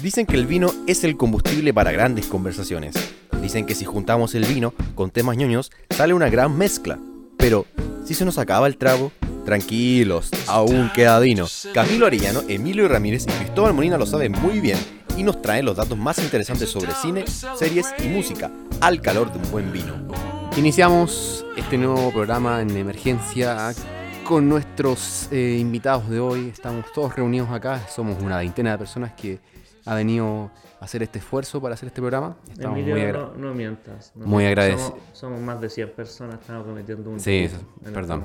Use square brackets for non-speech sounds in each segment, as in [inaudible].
Dicen que el vino es el combustible para grandes conversaciones. Dicen que si juntamos el vino con temas ñoños, sale una gran mezcla. Pero, si se nos acaba el trago, tranquilos, aún queda vino. Camilo Arellano, Emilio Ramírez y Cristóbal Molina lo saben muy bien y nos traen los datos más interesantes sobre cine, series y música, al calor de un buen vino. Iniciamos este nuevo programa en emergencia con nuestros eh, invitados de hoy. Estamos todos reunidos acá, somos una veintena de personas que ha venido a hacer este esfuerzo para hacer este programa. Estamos Emilio, muy no, no, mientas. muy agradecidos. Somos, más de 100 personas, estamos cometiendo un... Sí, eso, este perdón.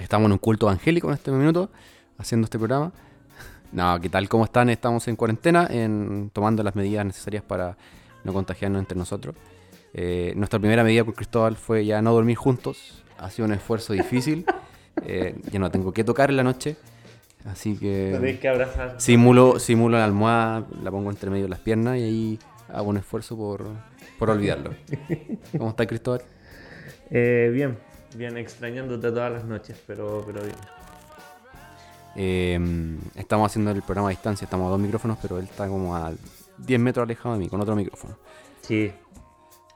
estamos en un culto evangélico en este minuto, haciendo este programa. [laughs] No, ¿qué tal? ¿Cómo están? Estamos en cuarentena, en, tomando las medidas necesarias para no contagiarnos entre nosotros. Eh, nuestra primera medida con Cristóbal fue ya no dormir juntos. Ha sido un esfuerzo difícil. [laughs] Eh, ya no tengo que tocar en la noche. Así que. que abrazar. Simulo, simulo la almohada, la pongo entre medio de las piernas y ahí hago un esfuerzo por, por olvidarlo. [laughs] ¿Cómo está Cristóbal? Eh, bien, bien, extrañándote todas las noches, pero, pero bien. Em, estamos haciendo el programa a distancia, estamos a dos micrófonos, pero él está como a 10 metros alejado de mí, con otro micrófono. Sí.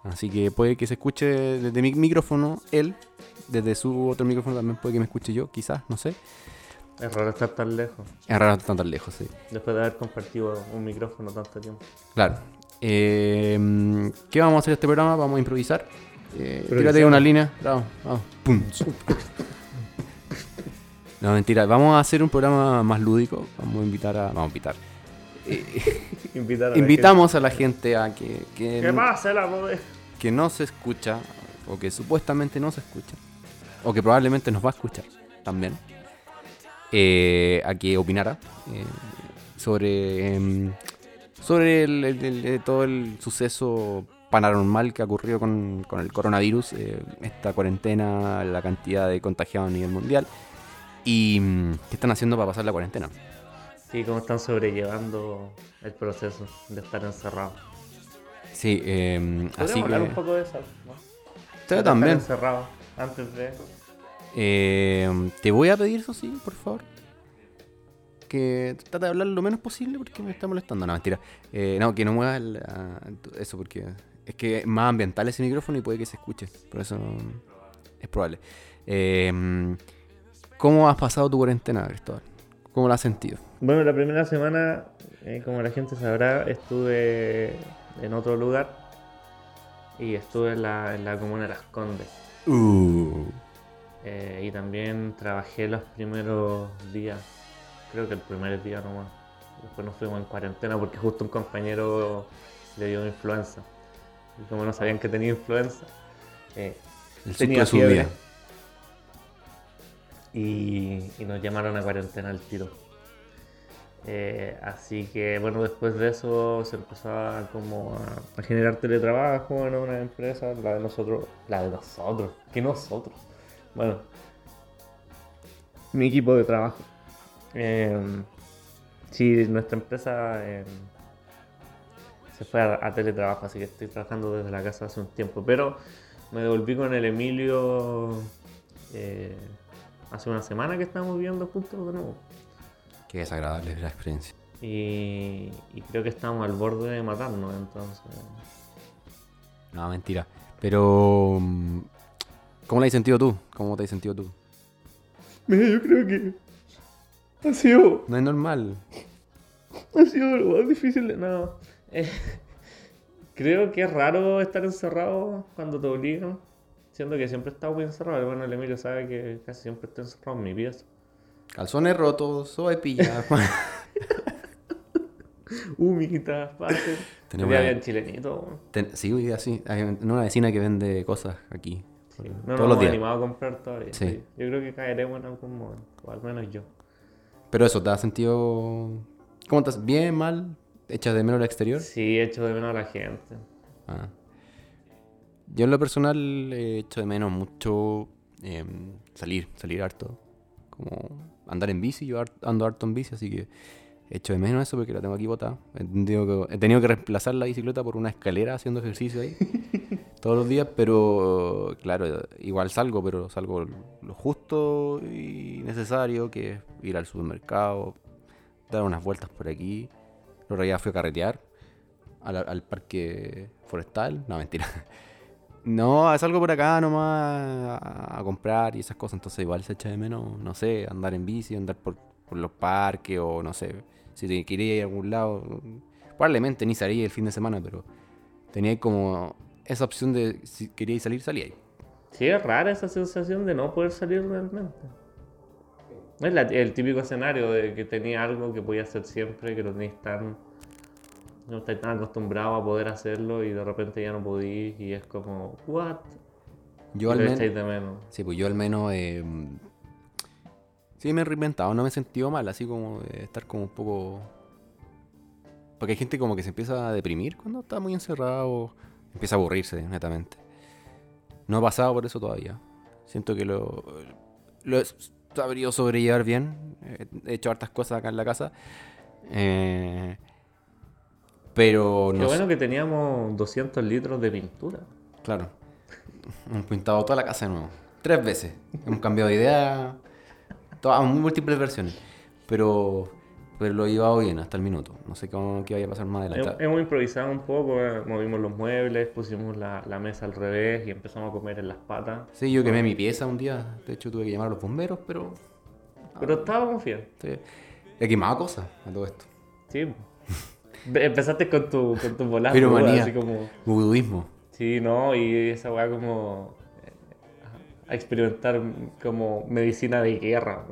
Así que puede que se escuche desde mi micrófono él, desde su otro micrófono también puede que me escuche yo, quizás, no sé. Es raro estar tan lejos. Es raro estar tan lejos, sí. Después de haber compartido un micrófono tanto tiempo. Claro. Eh, ¿Qué vamos a hacer este programa? Vamos a improvisar. Eh, tírate una línea. Vamos, vamos. Pum. no, mentira. Vamos a hacer un programa más lúdico. Vamos a invitar a. Vamos a invitar. [laughs] invitar a invitamos a la gente a que. que ¿Qué pasa, la Que no se escucha, o que supuestamente no se escucha, o que probablemente nos va a escuchar también eh, a que opinara eh, sobre, em, sobre el, todo el suceso paranormal que ha ocurrido con, con el coronavirus, eh, esta cuarentena, la cantidad de contagiados a nivel mundial y mm, qué están haciendo para pasar la cuarentena. Sí, cómo están sobrellevando el proceso de estar encerrado. Sí, eh, así hablar que... un poco de eso, ¿no? también. encerrado antes de... Eh, te voy a pedir eso sí, por favor. Que trata de hablar lo menos posible porque me está molestando. No, mentira. Eh, no, que no muevas eso porque es que es más ambiental ese micrófono y puede que se escuche. Por eso es probable. Eh, ¿Cómo has pasado tu cuarentena, Cristóbal? ¿Cómo la has sentido? Bueno, la primera semana, como la gente sabrá, estuve en otro lugar y estuve en la, en la comuna de Las Condes. Uh. Eh, y también trabajé los primeros días, creo que el primer día nomás. Después nos fuimos en cuarentena porque justo un compañero le dio influenza. Y como no sabían que tenía influenza, eh, tenía fiebre. Y, y, nos llamaron a cuarentena al tiro. Eh, así que bueno, después de eso se empezó a, como a, a generar teletrabajo en una empresa, la de nosotros, la de nosotros, que nosotros bueno, mi equipo de trabajo. Eh, sí, nuestra empresa em, se fue a, teletrabajo, así que estoy trabajando desde la casa hace un tiempo. Pero me devolví con el Emilio eh, hace una semana que estamos viviendo juntos de nuevo. Qué desagradable es la experiencia. Y, y, creo que estamos al borde de matarnos, entonces. No, mentira. Pero mm, ¿Cómo la has sentido tú? ¿Cómo te has sentido tú? Mira, yo creo que ha sido... No es normal. Ha sido lo más difícil de nada. Eh, [laughs] creo que es raro estar encerrado cuando te obligan. Siendo que siempre he estado muy encerrado. Bueno, el Emilio sabe que casi siempre estoy encerrado en mi pieza. Calzones rotos, soy pillado. [laughs] Humitas, parte. Tenemos bien chilenito. sí, día sí. Hay una vecina que vende cosas aquí. No nos hemos animado a comprar todavía. Yo creo que caeremos en algún momento, o al menos yo. Pero eso, ¿te has sentido... ¿Cómo estás? ¿Bien, mal? ¿Echas de menos el exterior? Sí, echo de menos a la gente. Ah. Yo en lo personal he hecho de menos mucho em, salir, salir harto. Como andar en bici, yo ando harto en bici, así que Echo de menos eso porque la tengo aquí botada. He tenido, que, he tenido que reemplazar la bicicleta por una escalera haciendo ejercicio ahí [laughs] todos los días, pero claro, igual salgo, pero salgo lo justo y necesario, que es ir al supermercado, dar unas vueltas por aquí, otro día fui a carretear al, parque forestal. No, mentira. [laughs] No, es algo por acá nomás a, a comprar y esas cosas. Entonces igual se echa de menos, no sé, andar en bici, andar por, por los parques o no sé. Si te quería ir a algún lado. Probablemente ni salí el fin de semana, pero tenía como esa opción de si quería salir, salía ahí. Sí, es rara esa sensación de no poder salir realmente. Es la- el típico escenario de que tenía algo que podía hacer siempre, que lo tenías tan. No estás tan acostumbrado a poder hacerlo y de repente ya no podís y es como, ¿what? Yo al menos. Sí, pues yo al menos. eh, sí, me he reinventado, no me he sentido mal, así como de estar como un poco. Porque hay gente como que se empieza a deprimir cuando está muy encerrado, empieza a aburrirse, netamente. No he pasado por eso todavía. Siento que lo, lo he sabido sobrellevar bien. He hecho hartas cosas acá en la casa. Eh, pero no sé- bueno que teníamos 200 litros de pintura. Claro. Hemos pintado toda la casa de nuevo. Tres veces. Hemos cambiado de idea. Todas múltiples versiones. Pero, pero lo llevado bien hasta el minuto. No sé cómo, qué vaya a pasar más adelante. Hem- Hemos improvisado un poco, eh, movimos los muebles, pusimos la, la mesa al revés y empezamos a comer en las patas. Sí, yo quemé mi pieza un día. De hecho, tuve que llamar a los bomberos, pero. Pero estábamos bien. sí. He quemado cosas a todo esto. Sí. Empezaste con tu, con tu Piromanía. así como... Buduismo. Sí, ¿no? Y esa weá como... eh, a experimentar como medicina de guerra.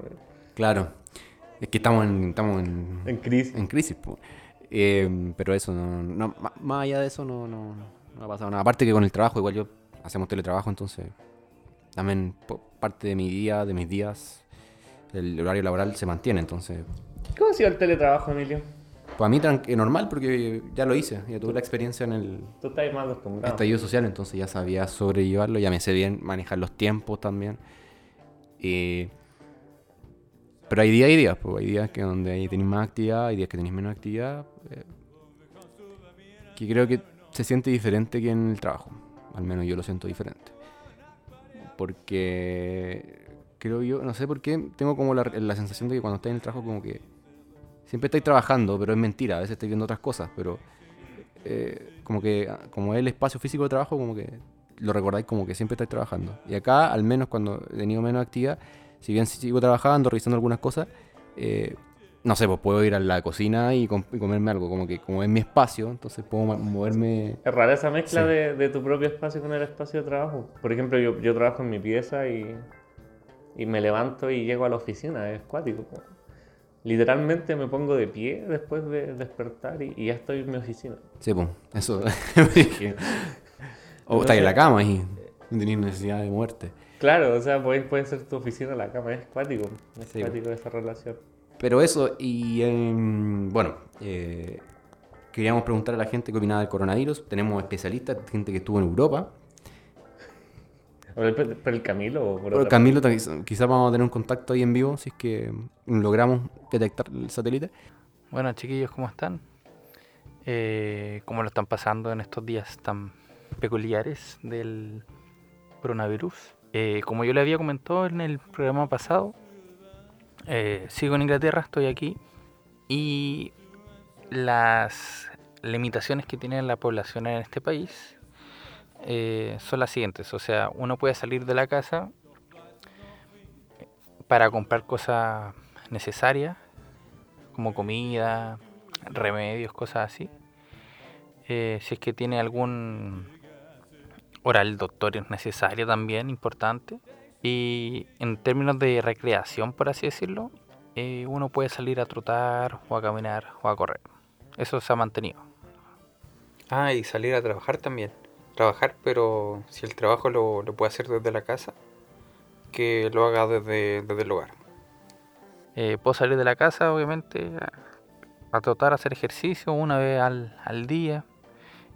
Claro. Es que estamos en, estamos en, en crisis. en crisis. Eh, pero eso, no, no- más allá de eso, no, no, no ha pasado nada. Aparte que con el trabajo, igual yo hacemos teletrabajo, entonces también parte de mi día, de mis días, el horario laboral se mantiene. Entonces, ¿Cómo ha sido el teletrabajo, Emilio? pues a mí eh, normal porque ya lo hice, ya tuve la experiencia en el Tú estás más estallido social, entonces ya sabía sobrellevarlo, ya me sé bien manejar los tiempos también. Eh, pero hay días y días, pues hay días que donde tenéis más actividad, hay días que tenéis menos actividad. eh, que creo que se siente diferente que en el trabajo. Al menos yo lo siento diferente. Porque creo yo, no sé por qué, tengo como la, la sensación de que cuando estáis en el trabajo como que siempre estáis trabajando, pero es mentira, a veces estáis viendo otras cosas, pero eh, como que ah, como es el espacio físico de trabajo, como que lo recordáis como que siempre estáis trabajando. Y acá, al menos cuando he tenido menos actividad, si bien sigo trabajando, revisando algunas cosas, eh, no sé, pues puedo ir a la cocina y, com- y comerme algo, como que como es mi espacio, entonces puedo moverme... Es rara esa mezcla Sí. de, de tu propio espacio con el espacio de trabajo. Por ejemplo, yo, yo trabajo en mi pieza y, y me levanto y llego a la oficina, es cuático. Literalmente me pongo de pie después de despertar y, y ya estoy en mi oficina. Sí, pues, eso. [laughs] [laughs] o estáis en la cama y no tenéis necesidad de muerte. Claro, o sea, puede, puede ser tu oficina la cama, es cuático. Es Sí, cuático esa relación. Pero eso, y em, bueno, eh, queríamos preguntar a la gente qué opinaba del coronavirus. Tenemos especialistas, gente que estuvo en Europa. ¿Por el, por el Camilo o por Pero otra Camilo, quizás vamos a tener un contacto ahí en vivo si es que logramos detectar el satélite. Bueno, chiquillos, ¿cómo están? Eh, ¿Cómo lo están pasando en estos días tan peculiares del coronavirus? Eh, como yo le había comentado en el programa pasado, eh, sigo en Inglaterra, estoy aquí, y las limitaciones que tiene la población en este país eh, son las siguientes. O sea, uno puede salir de la casa para comprar cosas necesarias, como comida, remedios, cosas así. Eh, si es que tiene algún oral doctor es necesario también, importante. Y en términos de recreación, por así decirlo, eh, uno puede salir a trotar o a caminar o a correr. Eso se ha mantenido. Ah, y salir a trabajar también. Trabajar, pero si el trabajo lo, lo puede hacer desde la casa, que lo haga desde, desde el hogar. Eh, puedo salir de la casa, obviamente, a, a trotar, a hacer ejercicio una vez al, al día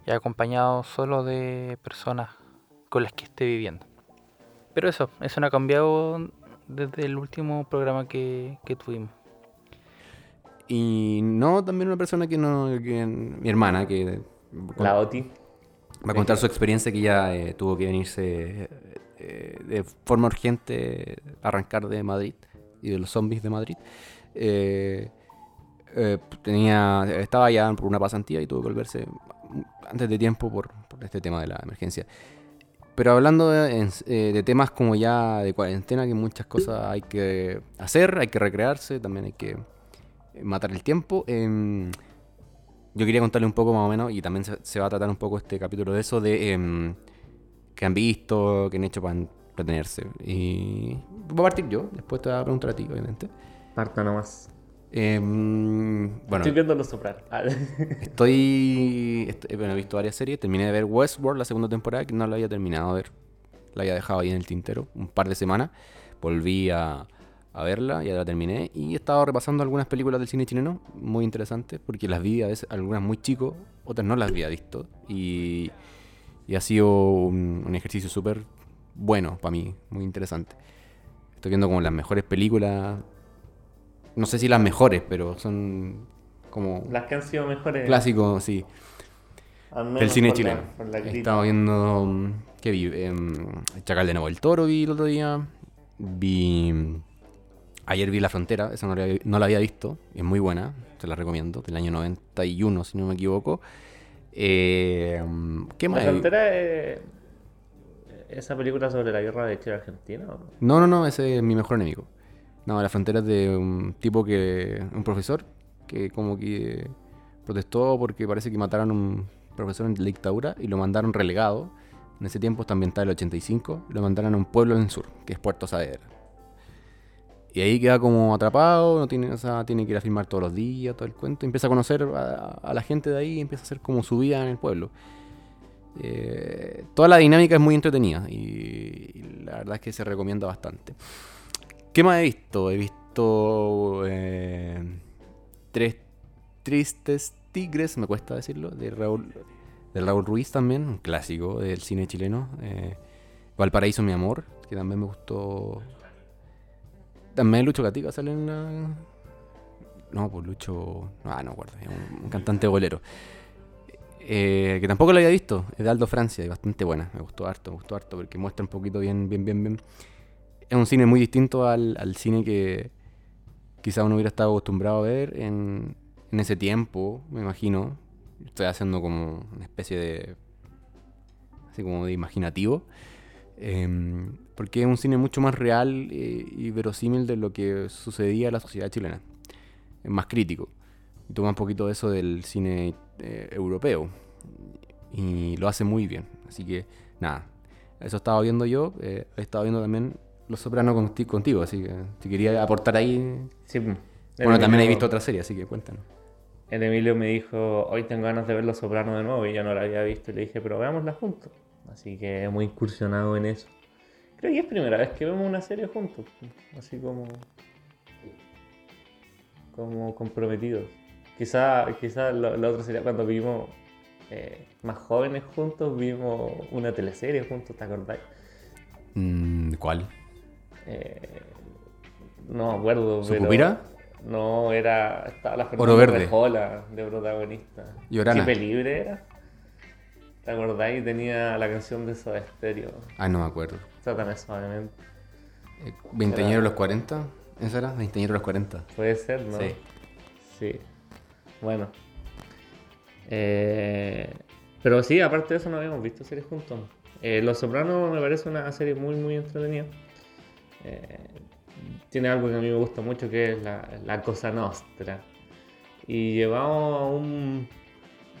y acompañado solo de personas con las que esté viviendo. Pero eso, eso no ha cambiado desde el último programa que, que tuvimos. Y no, también una persona que no, que mi hermana, que La OTI. va a contar su experiencia que ya eh, tuvo que venirse eh, de forma urgente a arrancar de Madrid y de los zombies de Madrid. Eh, eh, tenía, estaba ya por una pasantía y tuvo que volverse antes de tiempo por, por este tema de la emergencia. Pero hablando eh, de temas como ya de cuarentena, que muchas cosas hay que hacer, hay que recrearse, también hay que eh, matar el tiempo. em, yo quería contarle un poco más o menos, y también se, va a tratar un poco este capítulo de eso, de em, que han visto, que han hecho para entretenerse. Y voy a partir yo, después te voy a preguntar a ti, obviamente. Parta nomás. Em, bueno, Estoy viendo los soprar. Ah, [laughs] Estoy, est- bueno, he visto varias series. Terminé de ver Westworld la segunda temporada, que no la había terminado de ver. La había dejado ahí en el tintero un par de semanas. Volví a, a verla, ya la terminé. Y he estado repasando algunas películas del cine chileno, muy interesantes, porque las vi a veces, algunas muy chicos, otras no las había visto. Y, y ha sido un, un ejercicio súper bueno para mí, muy interesante. Estoy viendo como las mejores películas. No sé si las mejores, pero son como Las que han sido mejores. clásicos, sí. Del cine la- chileno. la estado viendo. mm, ¿Qué vi? Em, Chacal de Nuevo el Toro vi el otro día. Vi. Ayer vi La Frontera, esa no la, había- no la había visto. Es muy buena, te la recomiendo. Del año 91, si no me equivoco. Eh, mm, ¿Qué La más? he- frontera es esa película sobre la guerra de Chile Argentina. ¿o no? No, no, no, ese es mi mejor enemigo. No, La Frontera es de un tipo que. Un profesor que, como que. Protestó porque parece que mataron a un profesor en la dictadura y lo mandaron relegado. En ese tiempo está ambientado el 85. Lo mandaron a un pueblo en el sur, que es Puerto Saavedra. Y ahí queda como atrapado, no tiene, o tiene que ir a filmar todos los días, todo el cuento. Empieza a conocer a, la gente de ahí empieza a hacer como su vida en el pueblo. Eh, toda la dinámica es muy entretenida y, y la verdad es que se recomienda bastante. ¿Qué más he visto? He visto eh, Tres Tristes Tigres, me cuesta decirlo, de Raúl, de Raúl Ruiz también, un clásico del cine chileno. eh, Valparaíso, mi amor, que también me gustó. También Lucho Gatica sale en la... No, pues Lucho... Ah, no es un, un cantante bolero. Eh, que tampoco lo había visto, es de Aldo Francia, y bastante buena, me gustó harto, me gustó harto, porque muestra un poquito bien, bien, bien, bien. Es un cine muy distinto al, al cine que quizá uno hubiera estado acostumbrado a ver en, en ese tiempo, me imagino. Estoy haciendo como una especie de... así como de imaginativo. Em, porque es un cine mucho más real eh, y verosímil de lo que sucedía en la sociedad chilena. Es más crítico. Toma un poquito de eso del cine eh, europeo. Y lo hace muy bien. Así que, nada. Eso estaba viendo yo. eh, he estado viendo también Los Sopranos conti- contigo. Así que, si quería aportar ahí. Sí, pues. Bueno, también he visto otra serie, así que cuéntanos. El Emilio me dijo, hoy tengo ganas de ver Los Sopranos de nuevo y yo no la había visto y le dije, pero veámosla juntos. Así que muy incursionado en eso. Creo que es primera vez que vemos una serie juntos, así como como comprometidos. Quizá, quizá lo, lo otro sería cuando vimos eh, más jóvenes juntos, vimos una teleserie juntos, ¿te acordáis? Mm, ¿Cuál? Eh, no me acuerdo, pero... ¿Sucupira? No, era. Estaba la Oro Fernanda Verde. Rejola de protagonista. Llorana. Chipe Libre era. ¿Te acordáis? Tenía la canción de Soda Stereo. Ay, no me acuerdo. Satanás suavemente. Eh, ¿Veinteañero los 40? ¿Esa era? ¿Veinteañero los 40? Puede ser, ¿no? Sí. Sí. Bueno. Eh, pero sí, aparte de eso no habíamos visto series juntos. Eh, Los Sopranos me parece una serie muy, muy entretenida. Eh, tiene algo que a mí me gusta mucho que es la, la cosa nostra. Y llevamos a un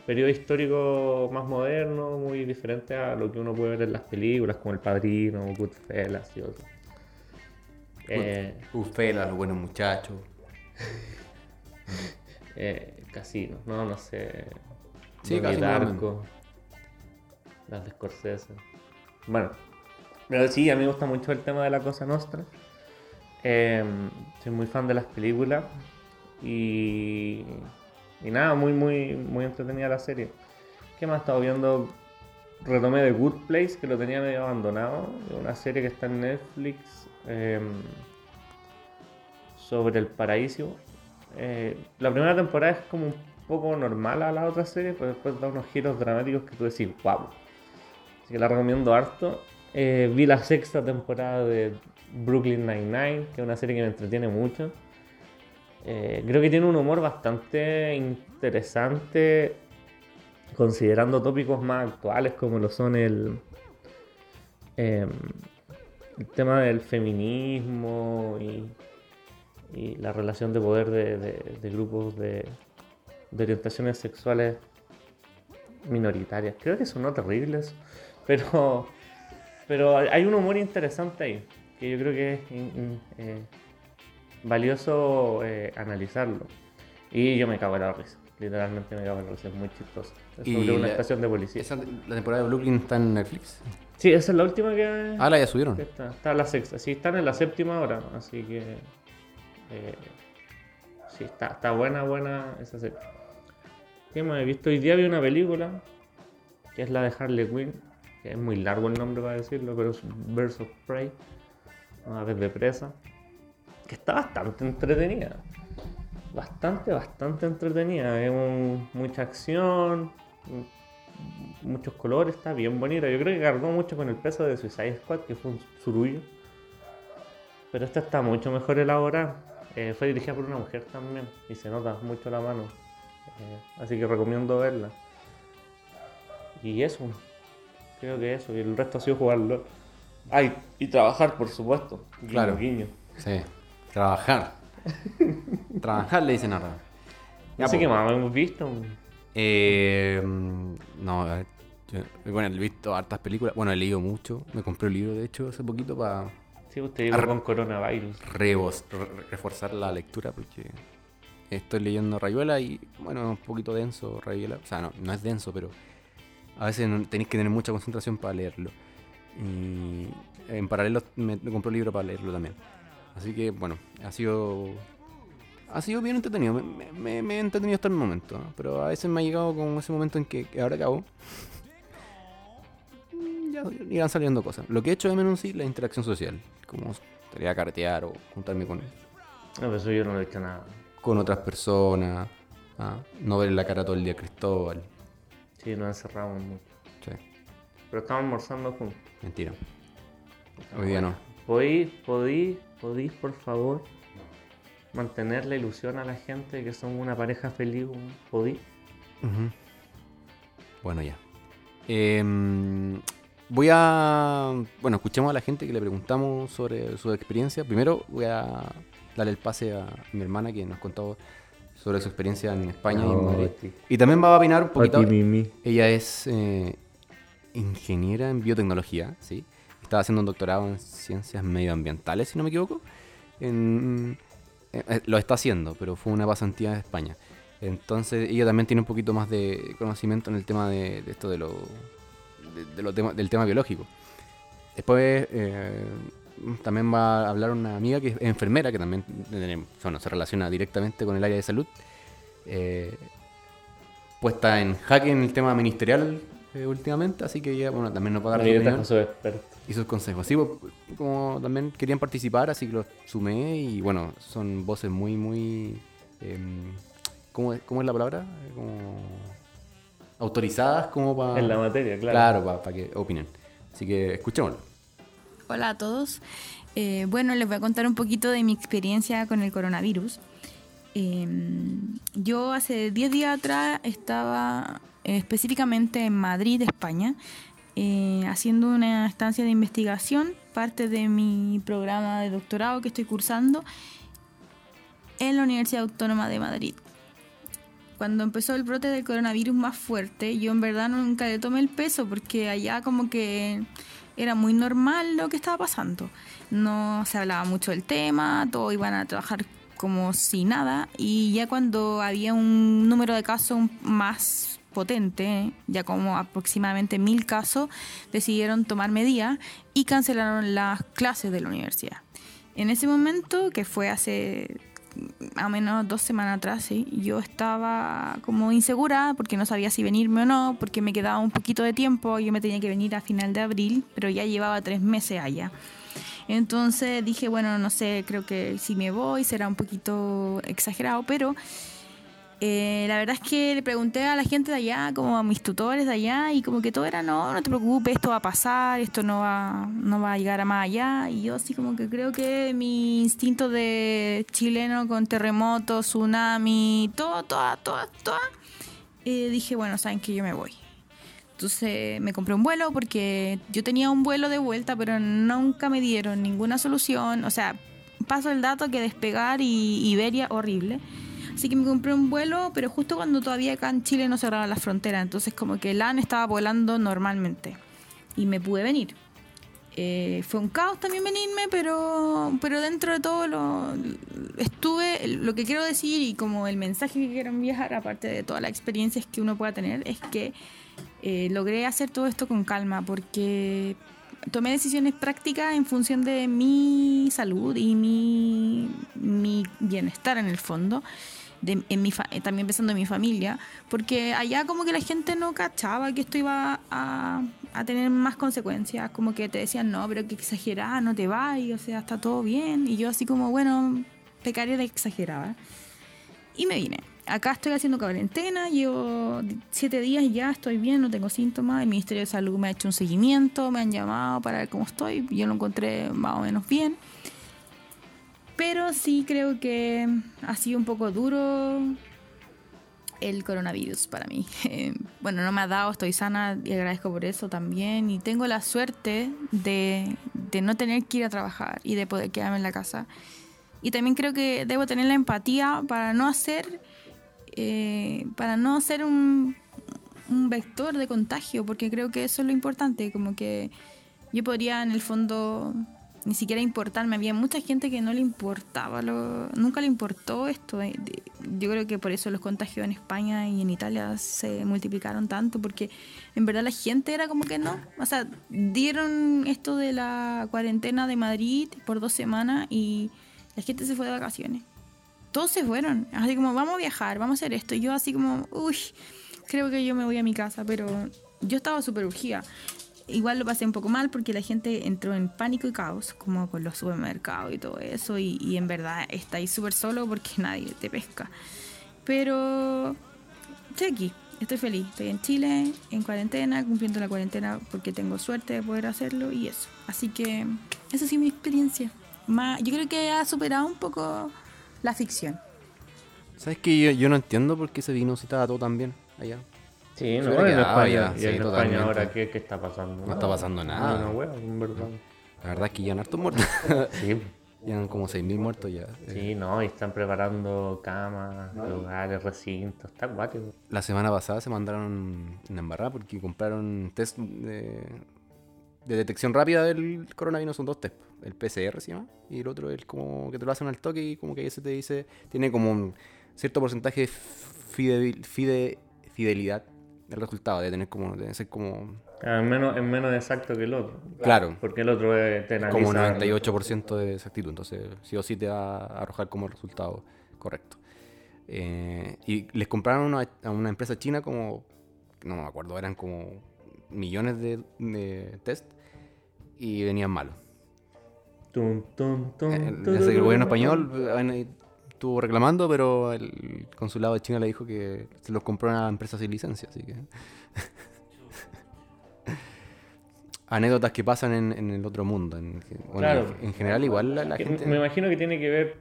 periodo histórico más moderno, muy diferente a lo que uno puede ver en las películas, como El Padrino, Goodfellas y otros. Eh, Ufela, los buenos muchachos. [laughs] eh, Casino, no, no sé. Sí, Donnie Darko, Las de Scorsese. Bueno, pero sí, a mí me gusta mucho el tema de la cosa nostra. Eh, soy muy fan de las películas y, y nada, muy, muy, muy entretenida la serie. ¿Qué más he estado viendo? Retomé The Good Place, que lo tenía medio abandonado. Una serie que está en Netflix eh, sobre el paraíso. Eh, la primera temporada es como un poco normal a la otra serie, pero después da unos giros dramáticos que tú decís, wow. Así que la recomiendo harto. Eh, vi la sexta temporada de Brooklyn Nine-Nine, que es una serie que me entretiene mucho. Eh, creo que tiene un humor bastante interesante considerando tópicos más actuales como lo son el, em, el tema del feminismo y, la relación de poder de, grupos de, de orientaciones sexuales minoritarias. Creo que sonó terrible eso, pero, pero hay un humor interesante ahí, que yo creo que es eh, valioso eh, analizarlo. Y yo me cago en la risa, literalmente me cago en la risa, es muy chistoso. Es Y sobre una la- estación de policía. Esa- la temporada de Brooklyn está en Netflix. Sí, esa es la última que... Ah, la ya subieron. está, está la sexta, sí, están en la séptima ahora, así que... eh, sí, está, está buena, buena esa serie. ¿Qué más he visto? Hoy día vi una película, que es la de Harley Quinn, es muy largo el nombre para decirlo, pero es Birds of Prey, una vez de presa, que está bastante entretenida. Bastante, bastante entretenida. Un- mucha acción, muchos colores, está bien bonita. Yo creo que cargó mucho con el peso de Suicide Squad, que fue un surullo. Pero esta está mucho mejor elaborada. Eh, fue dirigida por una mujer también y se nota mucho la mano. Eh, así que recomiendo verla. Y eso, creo que eso. Y el resto ha sido jugarlo. Ay, y trabajar, por supuesto. Guiño, Claro. guiño. Sí. Trabajar. [laughs] Trabajar le dicen ahora. Ya, Así po. que más hemos visto. Eh, no, yo- bueno, he visto hartas películas. Bueno, he leído mucho. Me compré un libro, de hecho, hace poquito para Sí, usted llegó con coronavirus. rebos- re- reforzar la lectura porque estoy leyendo Rayuela y, bueno, es un poquito denso Rayuela. O sea, no, no es denso, pero a veces tenéis que tener mucha concentración para leerlo. Y en paralelo me, me compré un libro para leerlo también. Así que, bueno, ha sido ha sido bien entretenido. Me, me- me- me he entretenido hasta el momento. ¿no? Pero a veces me ha llegado con ese momento en que, que ahora acabo. mm, Ya irán saliendo cosas. Lo que he hecho de menos sí, la interacción social. Como salir a carretear o juntarme con, No, pero eso yo no he hecho nada. con otras personas. ¿ah? No ver la cara todo el día a Cristóbal. Sí, nos encerramos mucho. Sí, Pero estamos almorzando juntos. mentira. Hoy día no. ¿Podéis, podéis, podéis, por favor, mantener la ilusión a la gente de que son una pareja feliz? ¿Podéis? Ujú. Bueno, ya. Em, voy a. Bueno, escuchemos a la gente que le preguntamos sobre su experiencia. Primero voy a darle el pase a mi hermana que nos contó sobre su experiencia en España y en Madrid. Y también va a opinar un poquito. Ella es eh, ingeniera en biotecnología, ¿sí? Estaba haciendo un doctorado en ciencias medioambientales, si no me equivoco. En- eh, eh, lo está haciendo, pero fue una pasantía en España. Entonces ella también tiene un poquito más de conocimiento en el tema de, de esto de lo, de- de lo tema- del tema biológico. Después eh, también va a hablar una amiga que es enfermera, que también eh, bueno, se relaciona directamente con el área de salud. Eh, puesta en jaque en el tema ministerial eh, últimamente, así que ella bueno, también nos va a dar su opinión su y sus consejos. Sí, pues, como también querían participar, así que los sumé y bueno, son voces muy, muy... em, ¿cómo, es, cómo es la palabra? Eh, Como autorizadas como para... En la materia, claro. Claro, para que opinen. Así que escuchémoslo. Hola a todos. Eh, bueno, les voy a contar un poquito de mi experiencia con el coronavirus. Eh, yo hace 10 días atrás estaba eh, específicamente en Madrid, España, eh, haciendo una estancia de investigación, parte de mi programa de doctorado que estoy cursando en la Universidad Autónoma de Madrid. Cuando empezó el brote del coronavirus más fuerte, yo en verdad nunca le tomé el peso porque allá como que era muy normal lo que estaba pasando. No se hablaba mucho del tema, todos iban a trabajar como si nada y ya cuando había un número de casos más potente, ya como aproximadamente mil casos, decidieron tomar medidas y cancelaron las clases de la universidad. En ese momento, que fue hace a menos dos semanas atrás, sí, yo estaba como insegura porque no sabía si venirme o no, porque me quedaba un poquito de tiempo, yo me tenía que venir a final de abril, pero ya llevaba tres meses allá. Entonces dije, bueno, no sé, creo que si me voy será un poquito exagerado, pero Eh, la verdad es que le pregunté a la gente de allá, como a mis tutores de allá, y como que todo era, no, no te preocupes, esto va a pasar, esto no va, no va a llegar a más allá. Y yo así como que creo que mi instinto de chileno con terremotos, tsunami, todo, todo, todo, todo, eh, dije, bueno, saben que yo me voy. Entonces me compré un vuelo porque yo tenía un vuelo de vuelta, pero nunca me dieron ninguna solución. O sea, paso el dato que despegar y Iberia horrible. Así que me compré un vuelo, pero justo cuando todavía acá en Chile no cerraban las fronteras. Entonces como que el AN estaba volando normalmente. Y me pude venir. Eh, fue un caos también venirme, pero, pero dentro de todo lo, estuve, lo que quiero decir y como el mensaje que quiero enviar, aparte de todas las experiencias que uno pueda tener, es que eh, logré hacer todo esto con calma porque tomé decisiones prácticas en función de mi salud y mi, mi bienestar en el fondo en mi eh, también pensando en mi familia, porque allá como que la gente no cachaba que esto iba a, a tener más consecuencias, como que te decían, no, pero que exagerada, no te vayas, o sea, está todo bien, y yo así como, bueno, pecaría de exagerada. Y me vine. Acá estoy haciendo cuarentena, llevo siete días y ya estoy bien, no tengo síntomas. El Ministerio de Salud me ha hecho un seguimiento, me han llamado para ver cómo estoy. Yo lo encontré más o menos bien. Pero sí creo que ha sido un poco duro el coronavirus para mí. [laughs] bueno, no me ha dado, estoy sana y agradezco por eso también. Y tengo la suerte de, no tener que ir a trabajar y de poder quedarme en la casa. Y también creo que debo tener la empatía para no hacer, eh, para no ser un, un vector de contagio, porque creo que eso es lo importante, como que yo podría en el fondo ni siquiera importarme. Había mucha gente que no le importaba, lo, nunca le importó esto. Eh, yo creo que por eso los contagios en España y en Italia se multiplicaron tanto, porque en verdad la gente era como que no. O sea, dieron esto de la cuarentena de Madrid por dos semanas y la gente se fue de vacaciones. Todos se fueron, así como vamos a viajar, vamos a hacer esto. Yo así como, uy, creo que yo me voy a mi casa, pero yo estaba súper urgida igual lo pasé un poco mal porque la gente entró en pánico y caos, como con los supermercados y todo eso, y, en verdad está ahí súper solo porque [laughs] nadie te pesca. Pero estoy aquí, estoy feliz, estoy en Chile, en cuarentena, cumpliendo la cuarentena porque tengo suerte de poder hacerlo y eso. Así que esa sí mi experiencia. yo creo que ha superado un poco la ficción. ¿Sabes que yo, no entiendo por qué se vino si estaba todo tan bien allá? Sí, no, en España, y en España ahora, ¿qué, ¿qué, está pasando? No, está pasando nada. No, en verdad. La verdad es que ya han hartos muertos. sí. [laughs] han como 6.000 muertos ya. Sí, no, y están preparando camas, lugares, recintos, está guapo. La semana pasada se mandaron una embarrada porque compraron test de, de detección rápida del coronavirus, son dos test. El PCR se llama, y el otro es como que te lo hacen al toque y como que ahí se te dice, tiene como un cierto porcentaje de fide, fidelidad el resultado, de tener como, de ser como... Es, menos, es menos exacto que el otro. Claro. Porque el otro es, te Como un 98% de exactitud, entonces sí o sí te va a arrojar como resultado correcto. Eh, y les compraron a una empresa china como, no me acuerdo, eran como millones de, de test y venían malos. Tum, tum, tum, el, el, gobierno español estuvo reclamando, pero el consulado de China le dijo que se los compró una empresa sin licencia, así que... [laughs] Anécdotas que pasan en, el otro mundo. En, en general, igual la, gente... Me imagino que tiene que ver...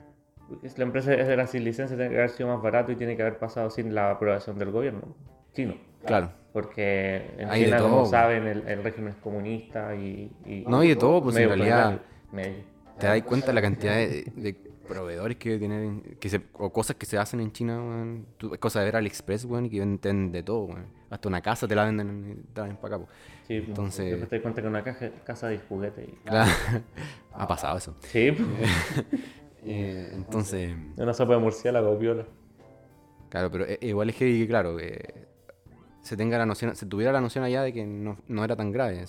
La empresa era sin licencia, tiene que haber sido más barato y tiene que haber pasado sin la aprobación del gobierno chino. Claro. Porque en China, como saben, el, régimen es comunista y, No, y de todo, pues en realidad... Te das cuenta de la cantidad de proveedores que tienen que se, o cosas que se hacen en China, weón. Es cosa de ver AliExpress, weón, y que venden de todo, weón. Hasta una casa te la venden te la para acá, Sí, pues, entonces. Te das cuenta que una caja, casa de juguete. Y... [laughs] ha pasado eso. Sí. [laughs] eh, entonces. [laughs] Una sopa de murciélago, viola. Claro, pero eh, igual es que, claro, se tenga la noción, se tuviera la noción allá de que no, no era tan grave.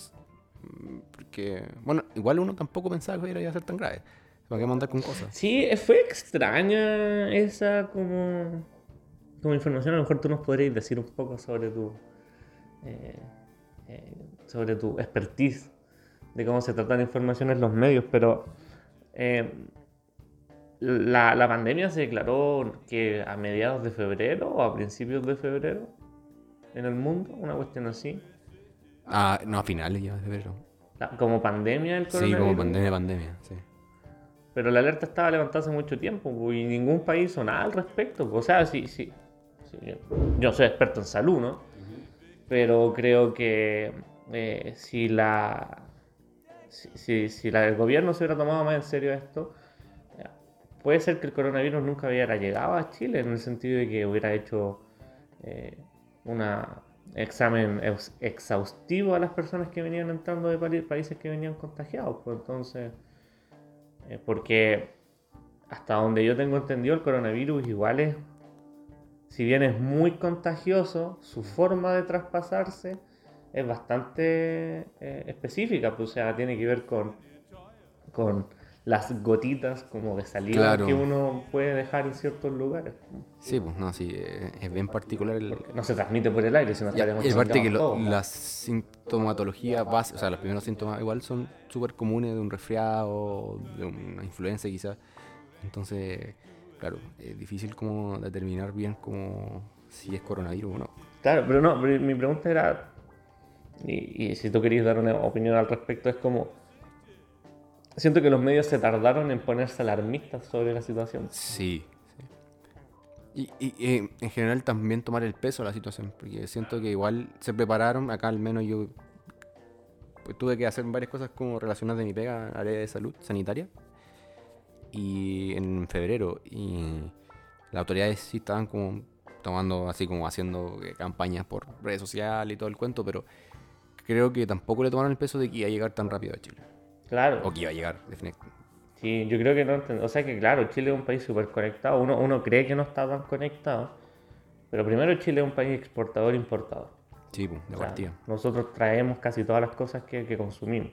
Porque, bueno, igual uno tampoco pensaba que iba a ser tan grave. ¿Para qué mandar con cosas? Sí, fue extraña esa como, como información. A lo mejor tú nos podrías decir un poco sobre tu eh, eh, sobre tu expertise de cómo se tratan información en los medios, pero eh, la, la pandemia se declaró que a mediados de febrero o a principios de febrero en el mundo, una cuestión así. Ah, no, a finales ya de febrero. La- como pandemia el Sí, coronavirus. como pandemia, pandemia, sí. Pero la alerta estaba levantada hace mucho tiempo y ningún país hizo nada al respecto. O sea, sí, sí. yo, soy experto en salud, ¿no? Pero creo que eh, si la. Si, si- el gobierno se hubiera tomado más en serio esto, puede ser que el coronavirus nunca hubiera llegado a Chile en el sentido de que hubiera hecho eh, un examen ex- exhaustivo a las personas que venían entrando de países que venían contagiados. Pues entonces. Eh, porque hasta donde yo tengo entendido, el coronavirus igual es, si bien es muy contagioso, su forma de traspasarse es bastante eh, específica, pues, o sea, tiene que ver con, con las gotitas como de Claro. que uno puede dejar en ciertos lugares. Sí, pues no, sí, eh, es bien particular el... No se transmite por el aire, sino estaríamos y aparte que lo- la sintomatología base, o sea, los primeros síntomas igual son súper comunes de un resfriado, de una influenza quizás. Entonces, claro, es difícil como determinar bien como si es coronavirus o no. Claro, pero no, pero mi pregunta era, y, y si tú querías dar una opinión al respecto, es como, siento que los medios se tardaron en ponerse alarmistas sobre la situación. Sí, sí. Y, y, eh, en general también tomar el peso de la situación, porque siento que igual se prepararon, acá al menos yo pues, tuve que hacer varias cosas como relacionadas de mi pega área de salud sanitaria, y en febrero, y las autoridades sí estaban como tomando, así como haciendo eh, campañas por redes sociales y todo el cuento, pero creo que tampoco le tomaron el peso de que iba a llegar tan rápido a Chile, Claro, o que iba a llegar, definitivamente. sí, yo creo que no O sea que claro, Chile es un país súper conectado, uno, uno cree que no está tan conectado, pero primero Chile es un país exportador e importador. Sí, pues, de O sea, partida. nosotros traemos casi todas las cosas que, que consumimos.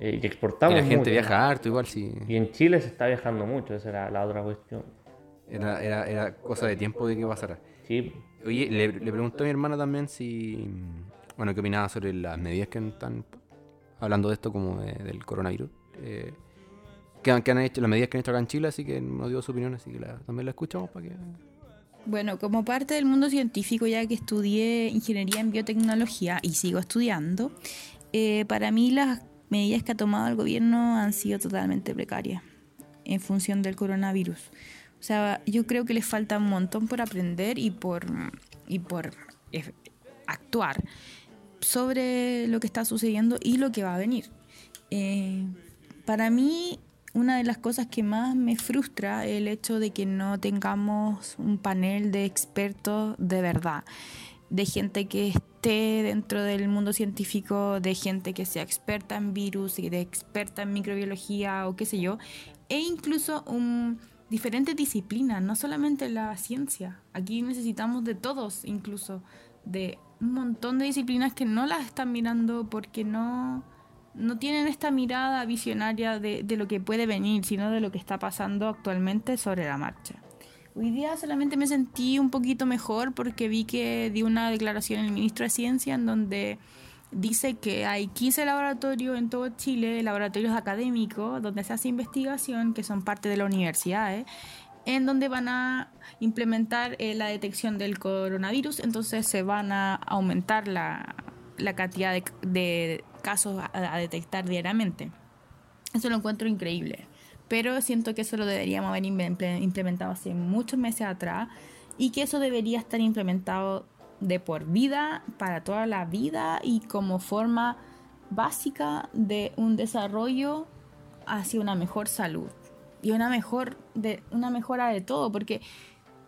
Eh, y Y exportamos la gente mucho. viaja harto igual, sí. Y en Chile se está viajando mucho, esa era la otra cuestión. Era, era, era cosa de tiempo de que pasara. Sí, Oye, le, le pregunté a mi hermana también si. Bueno, qué opinaba sobre las medidas que están hablando de esto, como de- del coronavirus. Eh, que, han- que han hecho, las medidas que han hecho acá en Chile, así que nos dio su opinión, así que la- también la escuchamos para que. Bueno, como parte del mundo científico, ya que estudié ingeniería en biotecnología y sigo estudiando, eh, para mí las medidas que ha tomado el gobierno han sido totalmente precarias en función del coronavirus. O sea, yo creo que les falta un montón por aprender y por, y por eh, actuar sobre lo que está sucediendo y lo que va a venir. Eh, para mí, una de las cosas que más me frustra el hecho de que no tengamos un panel de expertos de verdad, de gente que esté dentro del mundo científico, de gente que sea experta en virus, y de experta en microbiología o qué sé yo, e incluso un, diferentes disciplinas, no solamente la ciencia. Aquí necesitamos de todos, incluso de un montón de disciplinas que no las están mirando porque no, no tienen esta mirada visionaria de, de lo que puede venir, sino de lo que está pasando actualmente sobre la marcha. Hoy día solamente me sentí un poquito mejor porque vi que dio una declaración el ministro de Ciencia en donde dice que hay 15 laboratorios en todo Chile, laboratorios académicos, donde se hace investigación, que son parte de la universidad, ¿eh? En donde van a implementar eh, la detección del coronavirus, entonces se van a aumentar la, la cantidad de, de casos a, a detectar diariamente. Eso lo encuentro increíble, pero siento que eso lo deberíamos haber imple- implementado hace muchos meses atrás y que eso debería estar implementado de por vida, para toda la vida y como forma básica de un desarrollo hacia una mejor salud y una mejor de una mejora de todo, porque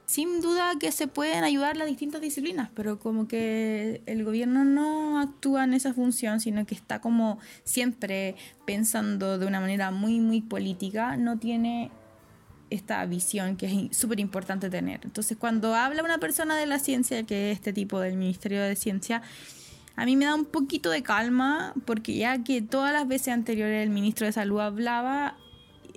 sin duda que se pueden ayudar las distintas disciplinas, pero como que el gobierno no actúa en esa función, sino que está como siempre pensando de una manera muy, muy política, no tiene esta visión que es súper importante tener. Entonces, cuando habla una persona de la ciencia, que es este tipo del Ministerio de Ciencia, a mí me da un poquito de calma, porque ya que todas las veces anteriores el ministro de Salud hablaba,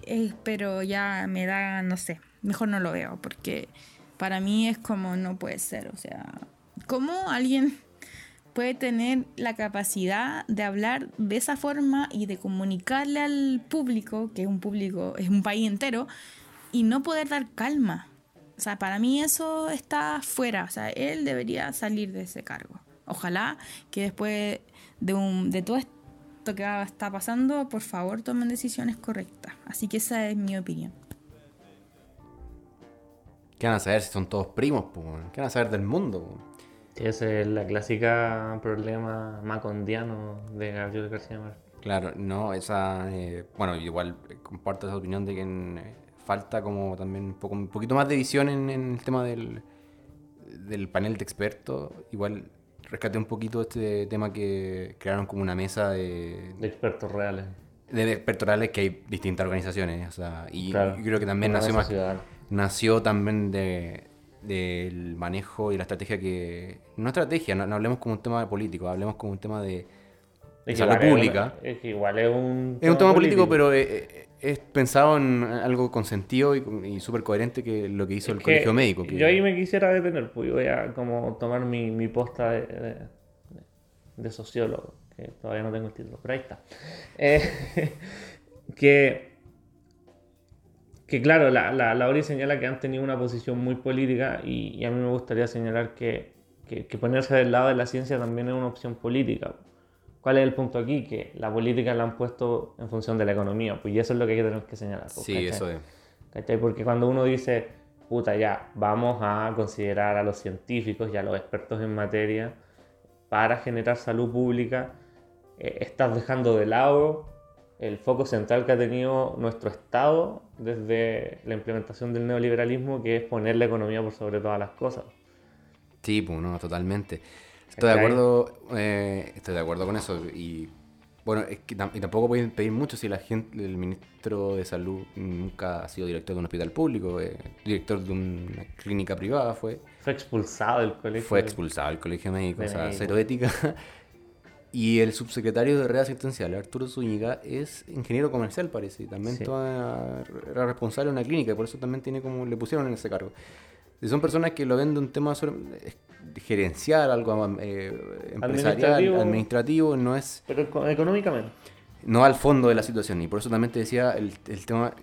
eh, pero ya me da, no sé, mejor no lo veo, porque para mí es como no puede ser, o sea, ¿cómo alguien puede tener la capacidad de hablar de esa forma y de comunicarle al público, que es un público, es un país entero, y no poder dar calma. O sea, para mí eso está fuera. O sea, él debería salir de ese cargo. Ojalá que después de, un, de todo esto que está pasando, por favor tomen decisiones correctas. Así que esa es mi opinión. ¿Qué van a saber si son todos primos? po? ¿Qué van a saber del mundo? po? Ese es la clásica problema macondiano de Gabriel García Márquez. Claro, no, esa. eh, bueno, igual comparto esa opinión de que en, eh, falta como también un, poco, un poquito más de visión en, en el tema del, del panel de expertos. Igual rescaté un poquito este tema que crearon como una mesa de, De expertos reales. de expertos reales que hay distintas organizaciones. O sea, y, Claro. creo que también nació más, nació también de del manejo y la estrategia que no estrategia no, no hablemos como un tema político hablemos como un tema de, de salud pública Es que igual es un. es un tema político, pero eh, eh, es pensado en algo con sentido y, y súper coherente que lo que hizo el que colegio médico. que- Yo ahí me quisiera detener, pues yo voy a como tomar mi, mi posta de, de- de sociólogo, que todavía no tengo el título, pero ahí está. Eh, [laughs] que, que claro, la, la, la ORI señala que han tenido una posición muy política y, y a mí me gustaría señalar que, que, que ponerse del lado de la ciencia también es una opción política. ¿Cuál es el punto aquí? Que la política la han puesto en función de la economía, pues y eso es lo que tenemos que señalar. pues, sí, ¿cachai? eso es. ¿Cachai? Porque cuando uno dice, puta, ya, vamos a considerar a los científicos y a los expertos en materia para generar salud pública, eh, estás dejando de lado el foco central que ha tenido nuestro Estado desde la implementación del neoliberalismo, que es poner la economía por sobre todas las cosas. Sí, pues no, totalmente. Estoy de acuerdo, eh, estoy de acuerdo con eso. Y bueno, es que y tampoco pueden pedir mucho si la gente, el ministro de salud nunca ha sido director de un hospital público, eh, director de una clínica privada fue. Fue expulsado del colegio. Fue expulsado del colegio médico, de o sea, médico. cero ética. [laughs] Y el subsecretario de redes asistenciales, Arturo Zúñiga, es ingeniero comercial, parece. Y también Sí. toda- era responsable de una clínica, y por eso también tiene como le pusieron en ese cargo. Y son personas que lo ven de un tema gerencial, algo eh, empresarial, Administrativo. administrativo. no es Pero eco- económicamente. no al fondo de la situación. Y por eso también te decía el, el tema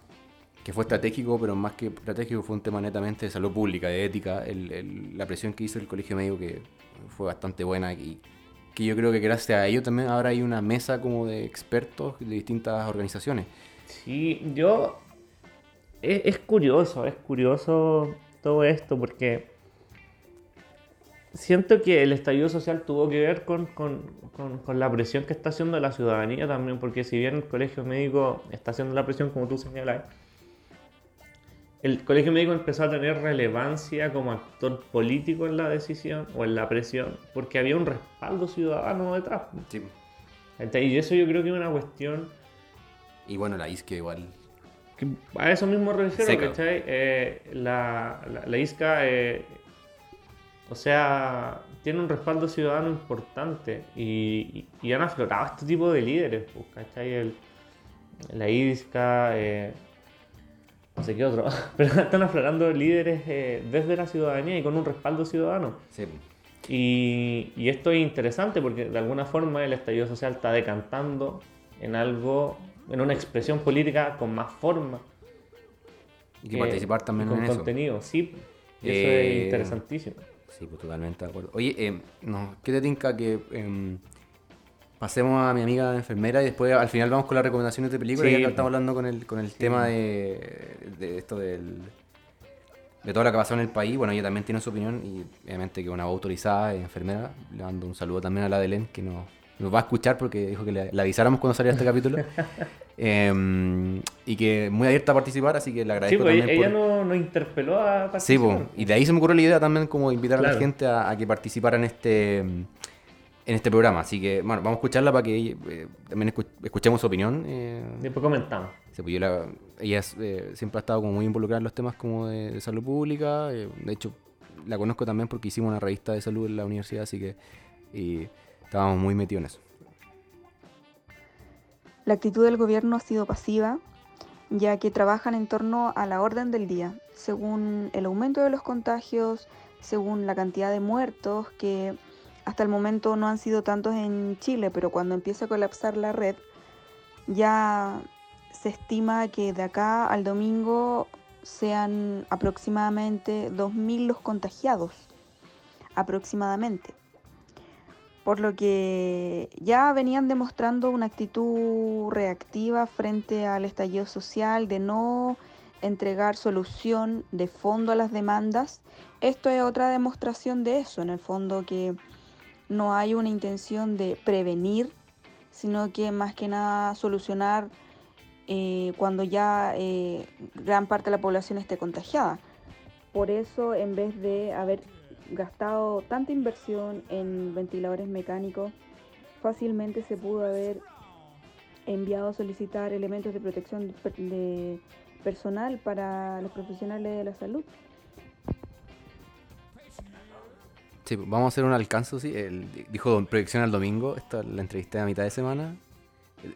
que fue estratégico, pero más que estratégico fue un tema netamente de salud pública, de ética, el- el- la presión que hizo el colegio médico que fue bastante buena y que yo creo que gracias a ello también ahora hay una mesa como de expertos de distintas organizaciones. Sí, yo. Es, es curioso, es curioso todo esto porque siento que el estallido social tuvo que ver con, con- con- con la presión que está haciendo la ciudadanía también, porque si bien el colegio médico está haciendo la presión, como tú señalas, el colegio médico empezó a tener relevancia como actor político en la decisión o en la presión, porque había un respaldo ciudadano detrás. ¿Cachai? Y eso yo creo que es una cuestión Y bueno, la ISCA igual. A eso mismo refiero. ¿cachai? Eh, la, la, la ISCA, eh, o sea, tiene un respaldo ciudadano importante y, y- y han aflorado este tipo de líderes, pues, ¿cachai? El- la ISCA, eh, no sé qué otro, [laughs] pero están aflorando líderes desde la ciudadanía y con un respaldo ciudadano. Sí. Y, y esto es interesante porque de alguna forma el estallido social está decantando en algo, en una expresión política con más forma. Y que participar también con en eso. contenido, sí. Y eso Eh, es interesantísimo. Sí, pues totalmente de acuerdo. Oye, eh, no, ¿qué te tinca que em, pasemos a mi amiga enfermera y después al final vamos con las recomendaciones de películas? Sí, ya que pues. estamos hablando con el, con el tema de, de esto del de todo lo que pasó en el país. Bueno, ella también tiene su opinión y obviamente que una voz autorizada, es enfermera. Le mando un saludo también a la de Len que nos, nos va a escuchar porque dijo que le, le avisáramos cuando saliera este capítulo. [laughs] Em, y que muy abierta a participar, así que le Sí, agradezco pues también ella por... no nos interpeló a Sí, participar. po. y de ahí se me ocurrió la idea también como invitar a la gente a, a que participara en este en este programa. Así que, bueno, vamos a escucharla para que eh, también escu- escuchemos su opinión. eh. Después comentamos. Sí, pues yo la- ella eh, siempre ha estado como muy involucrada en los temas como de, de salud pública. eh, de hecho, la conozco también porque hicimos una revista de salud en la universidad, así que y estábamos muy metidos en eso. La actitud del gobierno ha sido pasiva, ya que trabajan en torno a la orden del día, según el aumento de los contagios, según la cantidad de muertos, que hasta el momento no han sido tantos en Chile, pero cuando empiece a colapsar la red, ya se estima que de acá al domingo sean aproximadamente 2.000 los contagiados, aproximadamente. Por lo que ya venían demostrando una actitud reactiva frente al estallido social, de no entregar solución de fondo a las demandas. Esto es otra demostración de eso, en el fondo que no hay una intención de prevenir, sino que más que nada solucionar eh, cuando ya eh, gran parte de la población esté contagiada. Por eso, en vez de haber gastado tanta inversión en ventiladores mecánicos, fácilmente se pudo haber enviado a solicitar elementos de protección de, personal para los profesionales de la salud. Sí, vamos a hacer un alcance, sí. El- dijo proyección al domingo, esta la entrevisté a mitad de semana.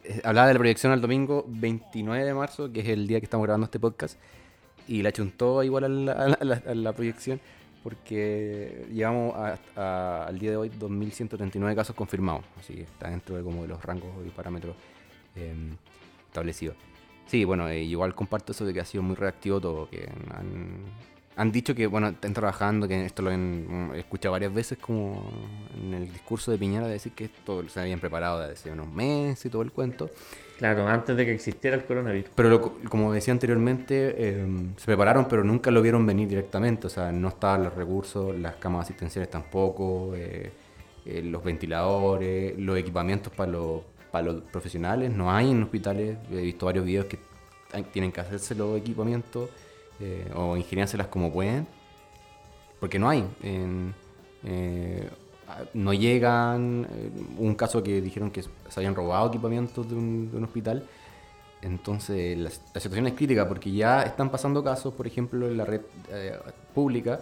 Eh, Hablaba de la proyección al domingo 29 de marzo, que es el día que estamos grabando este podcast. Y la chuntó igual a la proyección, porque llevamos a- a- al día de hoy 2.139 casos confirmados. Así que está dentro de como de los rangos y parámetros em, establecidos. Sí, bueno, eh, igual comparto eso de que ha sido muy reactivo todo, que han, han dicho que, bueno, están trabajando, que esto lo han he escuchado varias veces como en el discurso de Piñera de decir que esto se habían preparado desde hace unos meses y todo el cuento. Claro, antes de que existiera el coronavirus. Pero como decía anteriormente, eh, se prepararon, pero nunca lo vieron venir directamente. O sea, no estaban los recursos, las camas asistenciales tampoco, eh, eh, los ventiladores, los equipamientos para los, para los profesionales. No hay en hospitales. He visto varios videos que tienen que hacerse los equipamientos o ingeniárselas como pueden. Porque no hay. En- no llegan. eh, un caso que dijeron que se habían robado equipamientos de un, hospital. Entonces la, situación es crítica porque ya están pasando casos, por ejemplo, en la red eh, pública,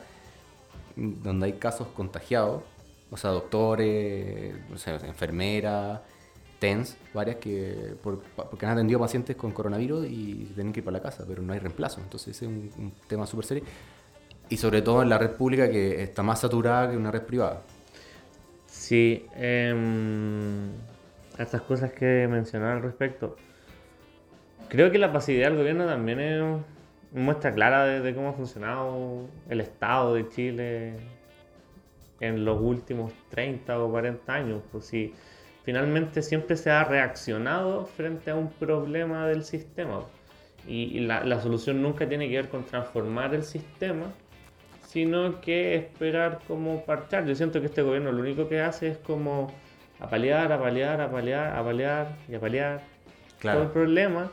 donde hay casos contagiados, o sea, doctores, enfermeras, TENS, varias que porque han atendido pacientes con coronavirus y tienen que ir para la casa, pero no hay reemplazo. Entonces ese es un, un tema súper serio. Y sobre todo en la red pública que está más saturada que una red privada. Sí, em, estas cosas que mencionaba al respecto. Creo que la pasividad del gobierno también es muestra clara de, cómo ha funcionado el Estado de Chile en los últimos 30 o 40 años. Pues finalmente siempre se ha reaccionado frente a un problema del sistema. Y, y la, la solución nunca tiene que ver con transformar el sistema, sino que esperar como parchar. Yo siento que este gobierno lo único que hace es como apalear, apalear, apalear, apalear y apalear todo el problema.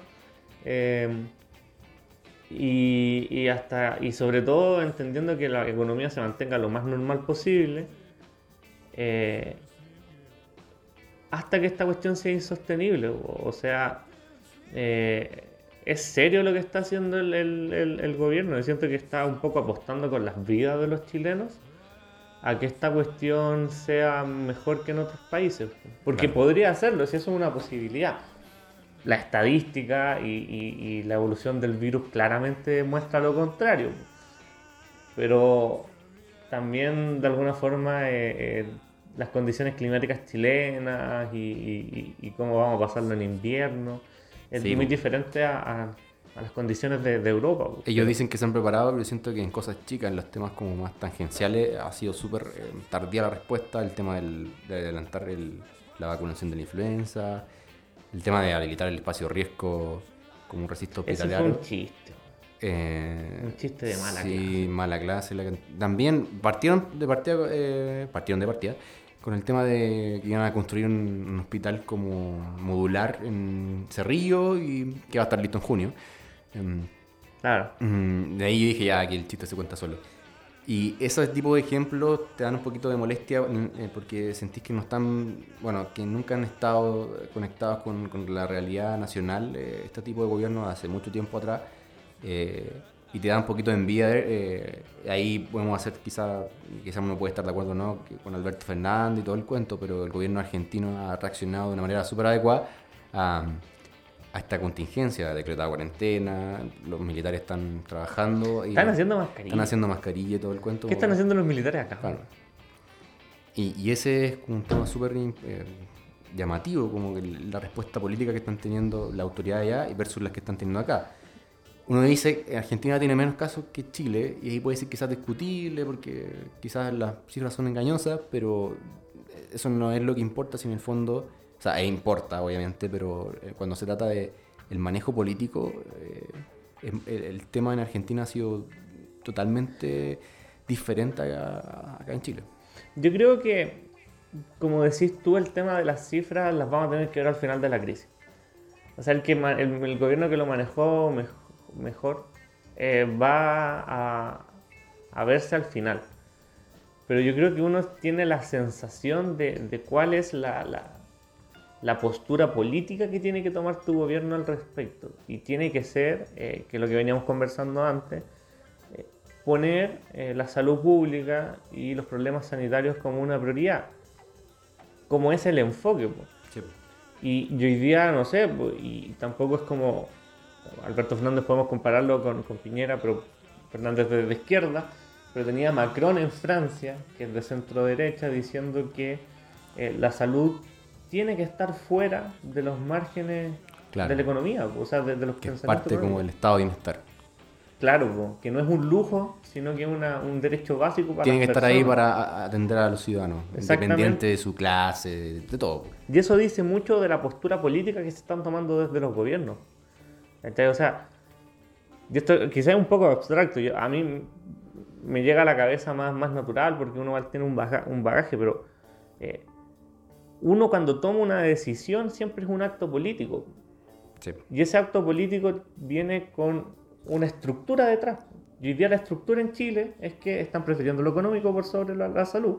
eh, y, y hasta y sobre todo entendiendo que la economía se mantenga lo más normal posible eh, hasta que esta cuestión sea insostenible. O, o sea, eh, es serio lo que está haciendo el, el- el- el gobierno. Yo siento que está un poco apostando con las vidas de los chilenos a que esta cuestión sea mejor que en otros países. Porque Claro. podría hacerlo, si eso es una posibilidad. La estadística y, y- y la evolución del virus claramente muestra lo contrario. Pero también de alguna forma eh, eh, las condiciones climáticas chilenas y, y- y- y cómo vamos a pasarlo en invierno es Sí, muy po. diferente a, a- a las condiciones de, de Europa. po. Ellos dicen que se han preparado, pero siento que en cosas chicas, en los temas como más tangenciales, ha sido súper eh, tardía la respuesta. El tema del- de adelantar el- la vacunación de la influenza, el tema de habilitar el espacio riesgo como un recinto Ese fue hospitalario. un chiste. Eh, Un chiste de mala sí, clase. mala clase. la también partieron de partida, eh, partieron de partida con el tema de que iban a construir un, un hospital como modular en Cerrillo y que va a estar listo en junio. Em, Claro. Mm, De ahí yo dije, ya, aquí el chiste se cuenta solo. Y ese tipo de ejemplos te dan un poquito de molestia mm, eh, porque sentís que no están, bueno, que nunca han estado conectados con, con la realidad nacional, eh, este tipo de gobierno hace mucho tiempo atrás. eh, y te da un poquito de envidia. eh, ahí podemos hacer, quizá, quizá uno puede estar de acuerdo no, que con Alberto Fernández y todo el cuento, pero el gobierno argentino ha reaccionado de una manera súper adecuada a, a esta contingencia, decretada cuarentena, los militares están trabajando y Están haciendo mascarillas. están haciendo mascarilla y todo el cuento. ¿Qué están haciendo los militares acá? Claro. Y, y ese es un tema súper eh, llamativo, como que la respuesta política que están teniendo la autoridad allá y versus las que están teniendo acá. Uno dice que Argentina tiene menos casos que Chile, y ahí puede ser quizás discutible, porque quizás las cifras son engañosas, pero eso no es lo que importa, si en el fondo, o sea, e importa obviamente, pero eh, cuando se trata de el manejo político, eh, em- el, tema en Argentina ha sido totalmente diferente a- acá en Chile. Yo creo que, como decís tú, el tema de las cifras las vamos a tener que ver al final de la crisis. O sea, el, que el, gobierno que lo manejó mej- mejor eh, va a, a verse al final. Pero yo creo que uno tiene la sensación de, de cuál es la, la- la postura política que tiene que tomar tu gobierno al respecto. Y tiene que ser, eh, que lo que veníamos conversando antes, eh, poner la salud pública y los problemas sanitarios como una prioridad. Como es el enfoque. Y, y hoy día, no sé, y tampoco es como Alberto Fernández podemos compararlo con, con Piñera, pero Fernández de, de izquierda, pero tenía a Macron en Francia, que es de centro derecha, diciendo que eh, la salud tiene que estar fuera de los márgenes Claro. de la economía, o sea, de, de los Que es parte como del estado de bienestar. Claro, que no es un lujo, sino que es una- un derecho básico para Tiene que estar ahí para atender a los ciudadanos, independiente de su clase, de, de todo. Y eso dice mucho de la postura política que se están tomando desde los gobiernos. ¿Cachai? O sea, y esto quizás es un poco abstracto. yo- a mí me llega a la cabeza más, más natural porque uno tiene un, baga- un bagaje, pero eh, uno cuando toma una decisión siempre es un acto político. Sí. Y ese acto político viene con una estructura detrás. Y hoy día la estructura en Chile es que están prefiriendo lo económico por sobre la, la salud.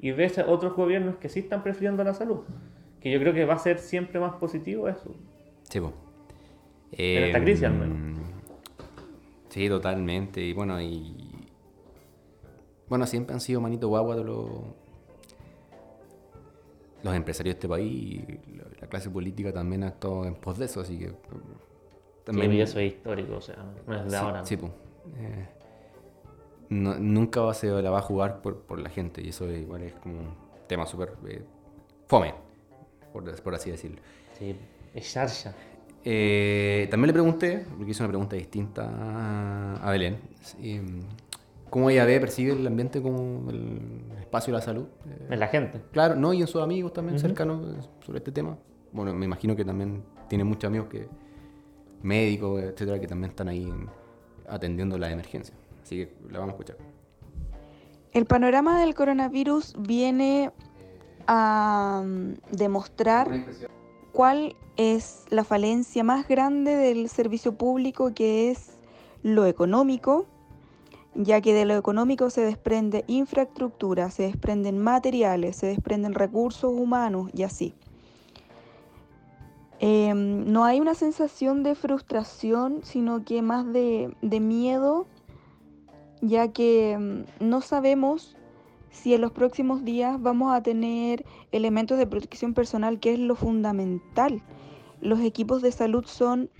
Y ves a otros gobiernos que sí están prefiriendo la salud. Que yo creo que va a ser siempre más positivo eso. Sí, po. En esta crisis, al menos. Em, Sí, totalmente. Y bueno, y. Bueno, siempre han sido manito guagua de los. Los empresarios de este país y la, la clase política también ha actuado en pos de eso, así que. mm, También, y eso es histórico, o sea, no es de sí, ahora. sí, po. Eh, no- nunca va, se la va a jugar por, por la gente y eso igual es como un tema súper eh, fome, por, por así decirlo. Sí, es Sharsha. Eh, también le pregunté, porque hice una pregunta distinta a- Belén, si, cómo ella ve, percibe el ambiente como el espacio de la salud. Eh, Es la gente. claro, ¿no? Y en sus amigos también cercanos eh, sobre este tema. Bueno, me imagino que también tiene muchos amigos que médicos, etcétera, que también están ahí atendiendo la emergencia. Así que la vamos a escuchar. El panorama del coronavirus viene a mm, demostrar cuál es la falencia más grande del servicio público, que es lo económico, ya que de lo económico se desprende infraestructura, se desprenden materiales, se desprenden recursos humanos y así. Em, no hay una sensación de frustración, sino que más de, miedo, ya que mm, no sabemos si en los próximos días vamos a tener elementos de protección personal, que es lo fundamental. Los equipos de salud son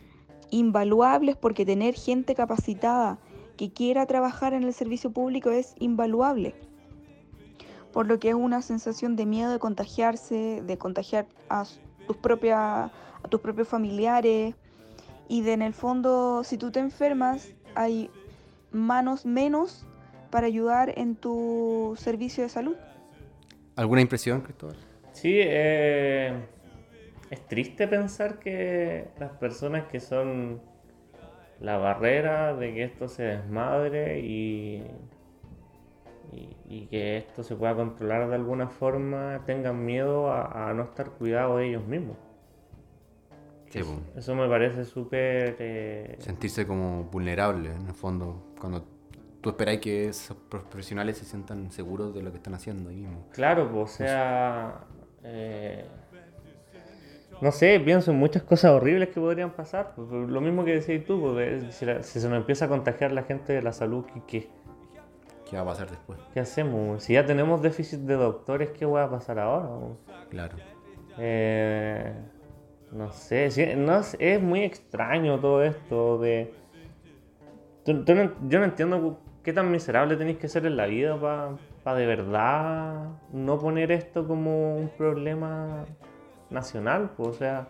invaluables porque tener gente capacitada que quiera trabajar en el servicio público es invaluable. Por lo que es una sensación de miedo de contagiarse, de contagiar a tus, propias, a tus propios familiares y de en el fondo, si tú te enfermas, hay manos menos para ayudar en tu servicio de salud. ¿Alguna impresión, Cristóbal? Sí, eh, es triste pensar que las personas que son la barrera de que esto se desmadre y, y, y que esto se pueda controlar de alguna forma tengan miedo a, a no estar cuidados de ellos mismos. Sí. Eso me parece súper... eh, sentirse como vulnerable, en el fondo, cuando tú esperáis que esos profesionales se sientan seguros de lo que están haciendo ahí mismo. Claro, pues, o sea, eh, no sé, pienso en muchas cosas horribles que podrían pasar. pues, Lo mismo que decías tú, pues, si, la- si se nos empieza a contagiar la gente de la salud, ¿qué, qué, ¿Qué va a pasar después? qué hacemos? Si ya tenemos déficit de doctores, ¿qué va a pasar ahora? Claro. Eh, no sé, sí, no, es, muy extraño todo esto de... yo no entiendo qué tan miserable tenéis que ser en la vida para de verdad no poner esto como un problema nacional, pues, o sea,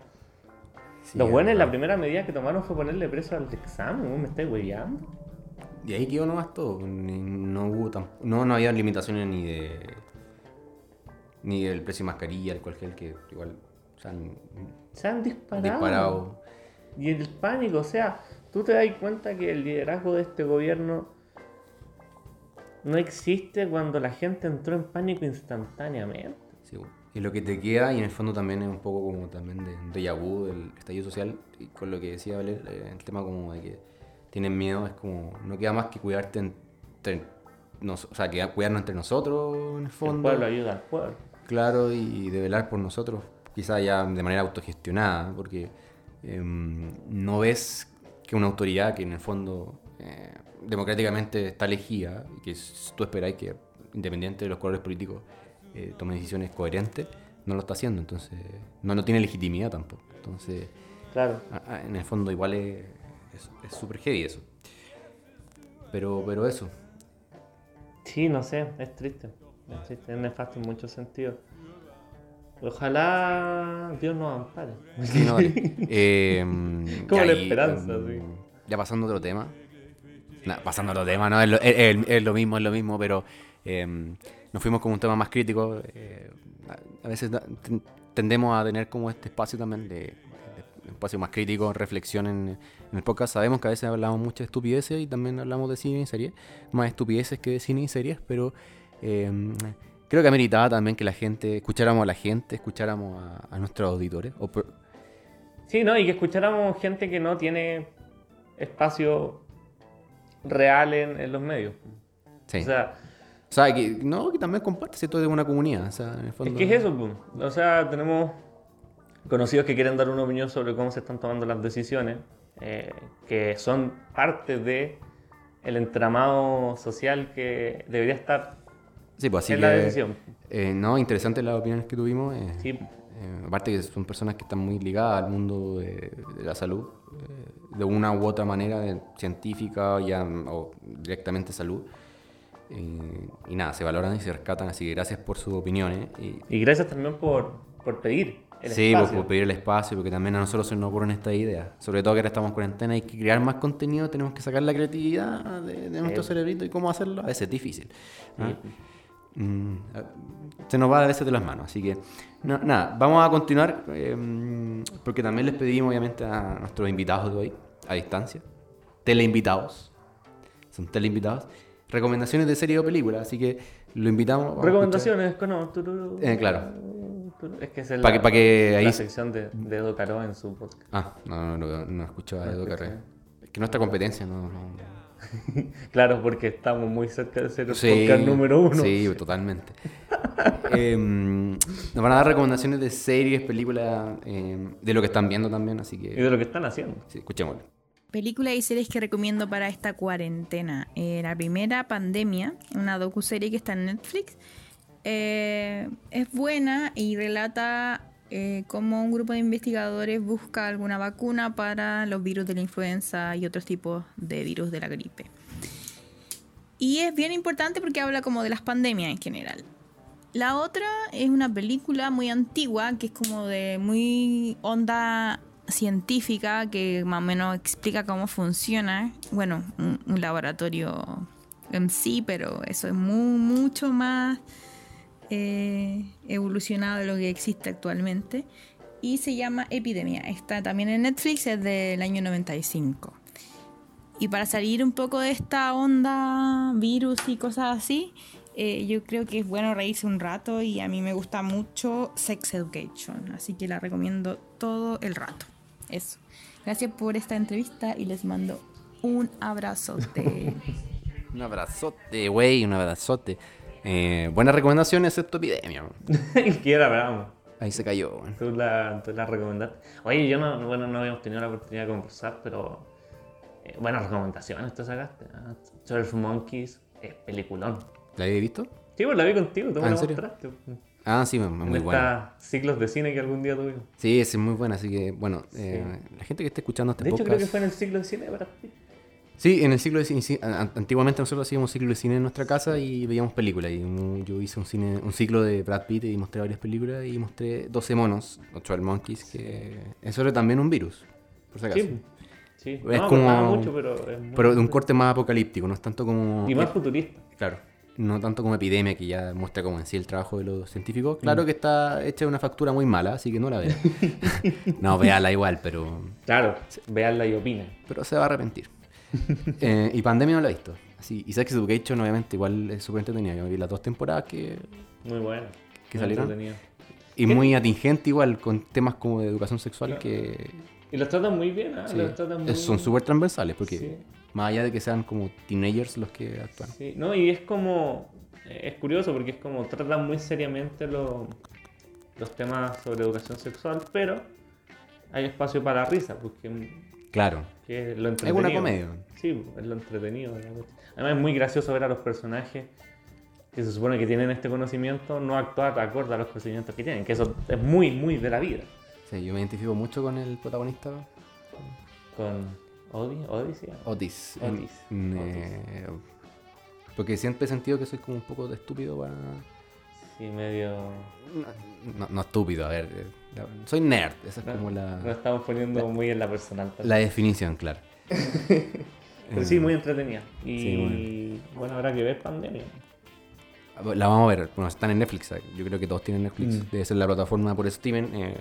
Sí, los es buenos la primera medida que tomaron fue ponerle preso al examen, weón, me estáis hueveando. Y ahí quedó nomás todo. No hubo tam- no, no había limitaciones ni de. ni del precio de mascarilla, alcohol gel, que igual se han Se han disparado. disparado. Y el pánico, o sea, tú te das cuenta que el liderazgo de este gobierno no existe cuando la gente entró en pánico instantáneamente. Sí, y lo que te queda, y en el fondo también es un poco como también de déjà vu del estallido social, y con lo que decía Valer, eh, el tema como de que tienen miedo, es como, no queda más que cuidarte entre, nos, o sea, que cuidarnos entre nosotros en el El fondo. pueblo ayuda al pueblo. Claro, y de velar por nosotros, quizá ya de manera autogestionada, porque em, no ves que una autoridad que en el fondo eh, democráticamente está elegida, y que tú esperáis que, independiente de los colores políticos, eh, tome decisiones coherentes, no lo está haciendo, entonces no, no tiene legitimidad tampoco. Entonces, Claro. a- a- en el fondo igual es es- es súper heavy eso. Pero, pero eso, Sí, no sé, es triste. Es triste, es nefasto en muchos sentidos. Ojalá Dios nos ampare. Sí, no, vale. [laughs] Em, Como la ahí, esperanza, sí. Ya pasando a otro tema. Pasando a otro tema, no, es lo, mismo, es lo mismo, pero em, nos fuimos con un tema más crítico. eh, a, veces tendemos a tener como este espacio también de, espacio más crítico, reflexión en, en el podcast. Sabemos que a veces hablamos mucho de estupideces y también hablamos de cine y series, más estupideces que de cine y series, pero em, creo que ameritaba también que la gente, escucháramos a la gente, escucháramos a, nuestros auditores, Sí, ¿no? Y que escucháramos gente que no tiene espacio real en, en los medios. Sí. O sea, O sea, que, no, que también comparte todo de una comunidad. O sea, en el es que es eso, pum. O sea, tenemos conocidos que quieren dar una opinión sobre cómo se están tomando las decisiones, eh, que son parte de el entramado social que debería estar Sí, pues así en que. la decisión. eh, no, interesantes las opiniones que tuvimos. eh, Sí. eh, aparte que son personas que están muy ligadas al mundo de, de la salud, de una u otra manera, científica ya, o directamente salud. Eh, y nada, se valoran y se rescatan, así que gracias por sus opiniones. Y, Y gracias también por, por pedir el sí, espacio. por pedir el espacio, porque también a nosotros se nos ocurren estas ideas. Sobre todo que ahora estamos en cuarentena, hay que crear más contenido, tenemos que sacar la creatividad de, de nuestro Sí. cerebrito y cómo hacerlo. A veces es difícil. Sí. Mm, a- se nos va a veces de las manos. Así que, no- nada, vamos a continuar, eh, porque también les pedimos, obviamente, a nuestros invitados de hoy, a distancia, teleinvitados, son teleinvitados, recomendaciones de serie o película. Así que lo invitamos. Recomendaciones, con no, tururú, Eh, claro. Es que es el- Pa' que- pa' que ahí- la sección de, de Edo Caro en su podcast. Ah, no, no, no, no escucho a Edo. Carrera. Es que nuestra competencia no. no- [laughs] Claro, porque estamos muy cerca de ser el Sí, podcast número uno. Sí, totalmente. [laughs] Em, nos van a dar recomendaciones de series, películas, em, de lo que están viendo también, así Y que de lo que están haciendo. sí, escuchémoslo. Películas y series que recomiendo para esta cuarentena. Eh, la primera, Pandemia, una docuserie que está en Netflix. Eh, es buena y relata eh, cómo un grupo de investigadores busca alguna vacuna para los virus de la influenza y otros tipos de virus de la gripe. Y es bien importante porque habla como de las pandemias en general. La otra es una película muy antigua que es como de muy onda científica que más o menos explica cómo funciona. Bueno, un, un laboratorio en sí, pero eso es muy, mucho más eh, evolucionado de lo que existe actualmente. Y se llama Epidemia. Está también en Netflix, es del año 95. Y para salir un poco de esta onda virus y cosas así, eh, yo creo que es bueno reírse un rato y a mí me gusta mucho Sex Education, así que la recomiendo todo el rato. Eso. Gracias por esta entrevista y les mando un abrazote. [laughs] Un abrazote, güey, un abrazote. Eh, buenas recomendaciones, excepto epidemia. [laughs] que era bravo. Ahí se cayó, man. Tú la, tú la recomendaste. Oye, yo no, bueno, no habíamos tenido la oportunidad de conversar, pero eh, buenas recomendaciones te sacaste. ¿ah? 12 Monkeys es peliculón. ¿La habéis visto? Sí, pues la vi contigo, tú Ah, me ¿en la mostraste. Ah, sí, muy en buena. ciclos de cine que algún día tuvimos. Sí, es muy buena, así que, bueno, eh, la gente que esté escuchando este De hecho, podcast... creo que fue en el ciclo de cine de Brad Pitt. Sí, en el ciclo de cine, antiguamente nosotros hacíamos ciclo de cine en nuestra casa y veíamos películas. Y yo hice un cine, un ciclo de Brad Pitt y mostré varias películas y mostré 12 monos, o 12 Monkeys, que es sobre también un virus, por si acaso. Sí, sí. Es no, como- mucho, pero es Pero de un corte más apocalíptico, no es tanto como... Y más futurista. Claro, no tanto como epidemia que ya muestra como en sí el trabajo de los científicos. Claro que está hecha de una factura muy mala, así que no la vean. [laughs] [laughs] no, véala igual, pero, Claro, veanla y opinen. pero se va a arrepentir. [laughs] Eh, y Pandemia no la he visto. Así, y Sex Education obviamente igual es súper entretenida. Yo vi las dos temporadas que... Muy bueno. ¿Qué muy salieron? Y muy atingente igual con temas como de educación sexual que Y los tratan muy bien, ¿ah? sí, Los tratan muy es- son súper transversales porque Sí. más allá de que sean como teenagers los que actúan. Sí, no, y es como. Es curioso porque es como tratan muy seriamente lo- los temas sobre educación sexual, pero hay espacio para risa, porque Claro, que es lo es entretenido. una comedia. Sí, es lo entretenido. Además, es muy gracioso ver a los personajes que se supone que tienen este conocimiento no actuar acorde a los procedimientos que tienen, que eso es muy, muy de la vida. Sí, yo me identifico mucho con el protagonista Con Odi, Odi, sí. Otis. Otis. En- eh, porque siempre he sentido que soy como un poco de estúpido para... Sí, medio. No, no estúpido, a ver. Eh, la- soy nerd, esa es No, como Nos la, estamos poniendo muy en la personal. también. la definición, claro. [laughs] Pero sí, muy entretenida. Y Sí, bueno. habrá que ver pandemia. La vamos a ver, bueno, están en Netflix, eh, yo creo que todos tienen Netflix, Mm. debe ser la plataforma por streaming eh,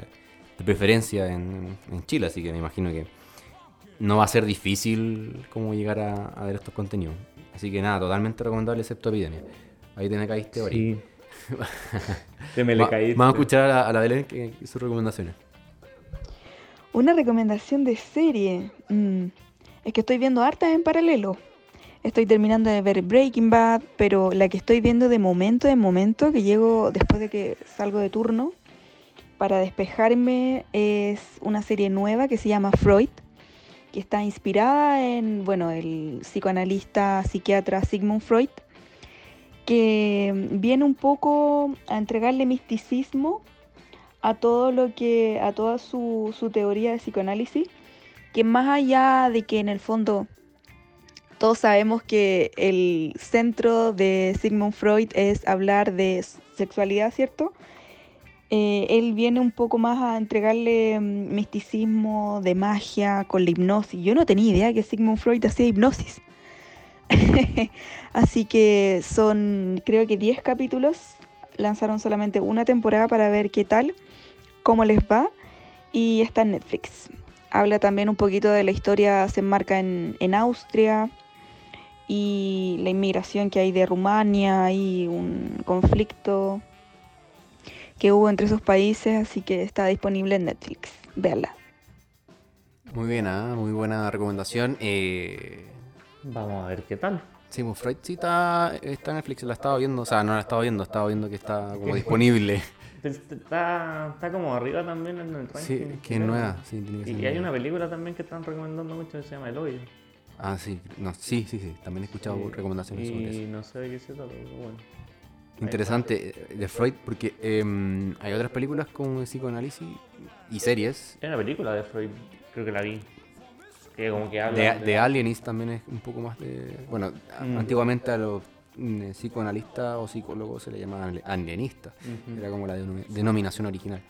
de preferencia en, en Chile, así que me imagino que no va a ser difícil como llegar a, a ver estos contenidos. Así que nada, totalmente recomendable excepto Epidemia. Ahí te me caíste, Ori. Sí. [laughs] Te me le Va- caíste. Vamos a escuchar a la, a la Belén que, que sus recomendaciones. Una recomendación de serie. Mm, es que estoy viendo hartas en paralelo. Estoy terminando de ver Breaking Bad, pero la que estoy viendo de momento en momento, que llego después de que salgo de turno, para despejarme, es una serie nueva que se llama Freud, que está inspirada en, bueno, el psicoanalista, psiquiatra Sigmund Freud, que viene un poco a entregarle misticismo a todo lo que, a toda su, su teoría de psicoanálisis, que más allá de que en el fondo todos sabemos que el centro de Sigmund Freud es hablar de sexualidad, ¿cierto? Eh, él viene un poco más a entregarle mm, misticismo de magia con la hipnosis. Yo no tenía idea que Sigmund Freud hacía hipnosis. [laughs] Así que son, creo que 10 capítulos. Lanzaron solamente una temporada para ver qué tal, cómo les va. Y está en Netflix. Habla también un poquito de la historia, se enmarca en, en Austria y la inmigración que hay de Rumania y un conflicto que hubo entre esos países, así que está disponible en Netflix. Véanla. Muy bien, ah, muy buena recomendación. Eh, Vamos a ver qué tal. sí, pues Freud sí está, está en Netflix, la estaba viendo, o sea, no la estaba viendo, estaba viendo que está como disponible. [laughs] Está, está como arriba también en el ranking. Sí, que es nueva, sí, tiene que ser Y hay nueva. una película también que están recomendando mucho que se llama El Hoyo. Ah, sí, no, sí, sí, sí, también he escuchado Sí, recomendaciones sobre eso. Y no sé de qué se trata, pero bueno. Interesante eh, de Freud porque em, hay otras películas de psicoanálisis y series. Hay una película de Freud, creo que la vi. Que como que De, de Alienist también es un poco más de... Bueno, Mm. antiguamente a los mm, psicoanalistas o psicólogos se le llamaban alienistas. Ujú. Era como la denomi- denominación original.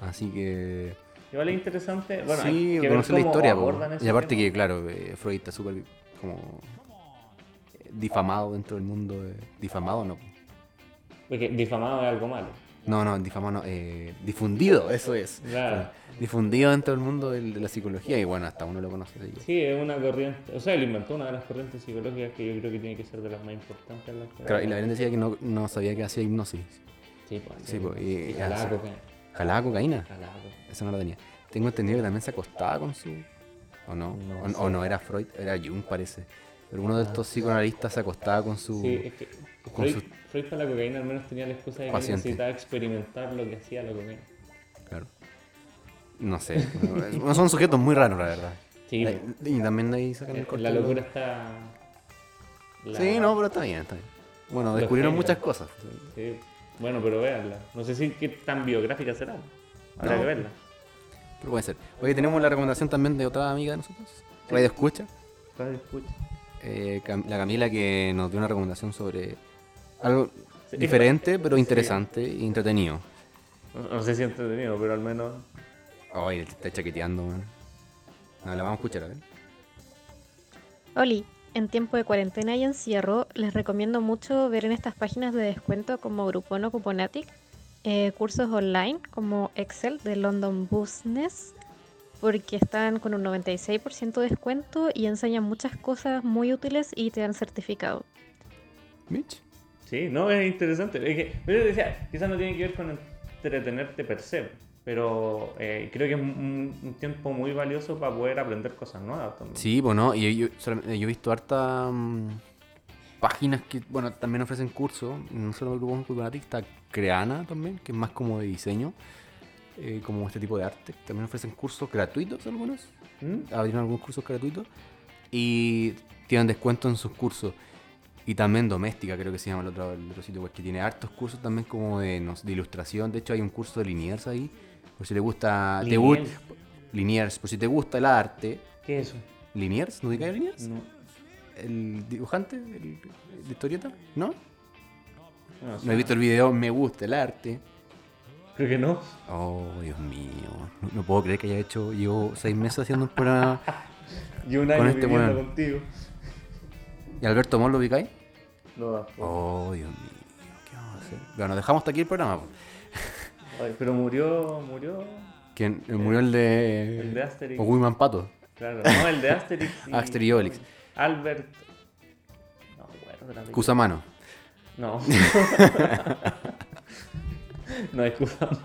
Así que... Igual es interesante. Bueno, sí, que conocer la historia. Y aparte tema. que, claro, eh, Freud está súper como eh, difamado dentro del mundo. de- difamado no. Porque difamado es algo malo. No, no, difamado no. eh, difundido, eso es. Claro. Difundido dentro del mundo de la psicología y bueno, hasta uno lo conoce. que- Sí, es una corriente. O sea, él inventó una de las corrientes psicológicas que yo creo que tiene que ser de las más importantes. en la Claro, y la Belén decía que no, no sabía que hacía hipnosis. Sí, pues. Sí, pues, y- jalaba cocaína. ¿Jalaba cocaína? Jalaba cocaína. Eso no lo tenía. Tengo entendido que también se acostaba con su... ¿O no? No o, o no era Freud, era Jung parece. Pero uno de estos psicoanalistas se acostaba con su... Sí, es que Freud, sus- Freud para la cocaína al menos tenía la excusa de que Paciente. necesitaba experimentar lo que hacía la cocaína. Claro. No sé. [laughs] no, son sujetos muy raros, la verdad. Sí, y también de ahí sacan el Eh, corte la locura está. la- Sí, no, pero está bien, está bien. Bueno, Los descubrieron muchas cosas. Sí. Bueno, pero véanla. No sé si qué tan biográfica será. Habrá No. que verla. Pero puede ser. Oye, tenemos la recomendación también de otra amiga de nosotros. Radio Escucha. Radio escucha. Eh, Cam- la Camila que nos dio una recomendación sobre algo Sí, diferente, pero sí. interesante y entretenido. No, no sé si entretenido, pero al menos. Ay, te está chaqueteando, man. No, la vamos a escuchar, a ver. Oli, en tiempo de cuarentena y encierro, les recomiendo mucho ver en estas páginas de descuento como Groupon o Cuponatic eh, cursos online como Excel de London Business, porque están con un 96% de descuento y enseñan muchas cosas muy útiles y te dan certificado. Mitch. Sí, no, es interesante. Es que, yo decía, quizás no tiene que ver con entretenerte per se, pero eh, creo que es un, un tiempo muy valioso para poder aprender cosas nuevas también. Sí, bueno, y yo, solamente- yo he visto hartas mm, páginas que, bueno, también ofrecen cursos, no solo el grupo está Creana también, que es más como de diseño, eh, como este tipo de arte. También ofrecen cursos gratuitos algunos, ¿Mm? abrieron algunos cursos gratuitos y tienen descuento en sus cursos. Y también doméstica, creo que se llama el otro, el otro sitio, web, que tiene hartos cursos también como de, no de ilustración. De hecho, hay un curso de Liniers ahí, por si le gusta... Te gu- Liniers. Liniers, por si te gusta el arte. ¿Qué es eso? ¿Liniers? ¿No te cae Liniers? No, ¿El dibujante? ¿El, ¿De historieta? ¿No? no, sé. No he visto el video, me gusta el arte. Creo que no. Oh, Dios mío. No, no puedo creer que haya hecho, llevo seis meses haciendo un programa. [laughs] Y un Con año este viviendo contigo. ¿Y Alberto Mol lo ubicáis? No. Oh, Dios mío. ¿Qué vamos a hacer? Bueno, dejamos hasta aquí el programa. po. [laughs] Ay, pero murió, murió ¿Quién? Eh, Murió el de. el de Asterix. O Wiman Pato. Claro, no, el de Asterix. [laughs] y- Asterix y Obelix. Albert. No, bueno, Cusamano. No. [laughs] no es Cusamano.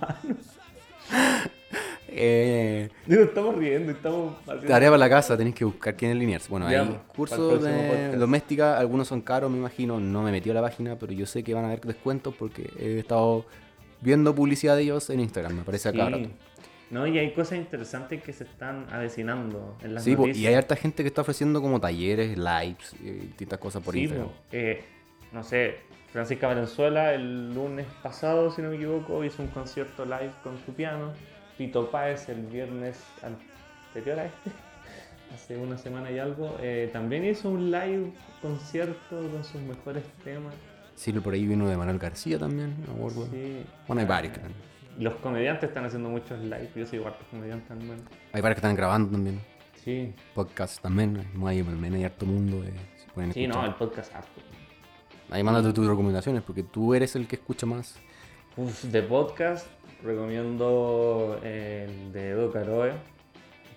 Eh, Digo, [laughs] estamos riendo, estamos haciendo. tarea para la casa, tenéis que buscar quién es Liniers. Bueno, Ya, hay pues, cursos de doméstica, algunos son caros, me imagino. No me metí a la página, pero yo sé que van a haber descuentos porque he estado viendo publicidad de ellos en Instagram, me parece acá. Sí. No, y hay cosas interesantes que se están avecinando en las Sí, po, noticias. y hay harta gente que está ofreciendo como talleres, lives, y distintas cosas por Sí, Instagram. po, eh, no sé, Francisca Valenzuela el lunes pasado, si no me equivoco, hizo un concierto live con su piano. Tito Páez el viernes anterior a este, [laughs] hace una semana y algo, eh, también hizo un live concierto con sus mejores temas. Sí, por ahí vino de Manuel García también, acuerdo. Sí. Bueno, hay Ah, varios que. Los comediantes están haciendo muchos live, yo soy igual comediante también. Hay varios que están grabando también. Sí, Podcasts también, hay, hay, harto mundo. eh, se sí, no, el podcast harto. Ahí mándate tus recomendaciones porque tú eres el que escucha más. Uf, de podcast recomiendo el de Edo Caroe.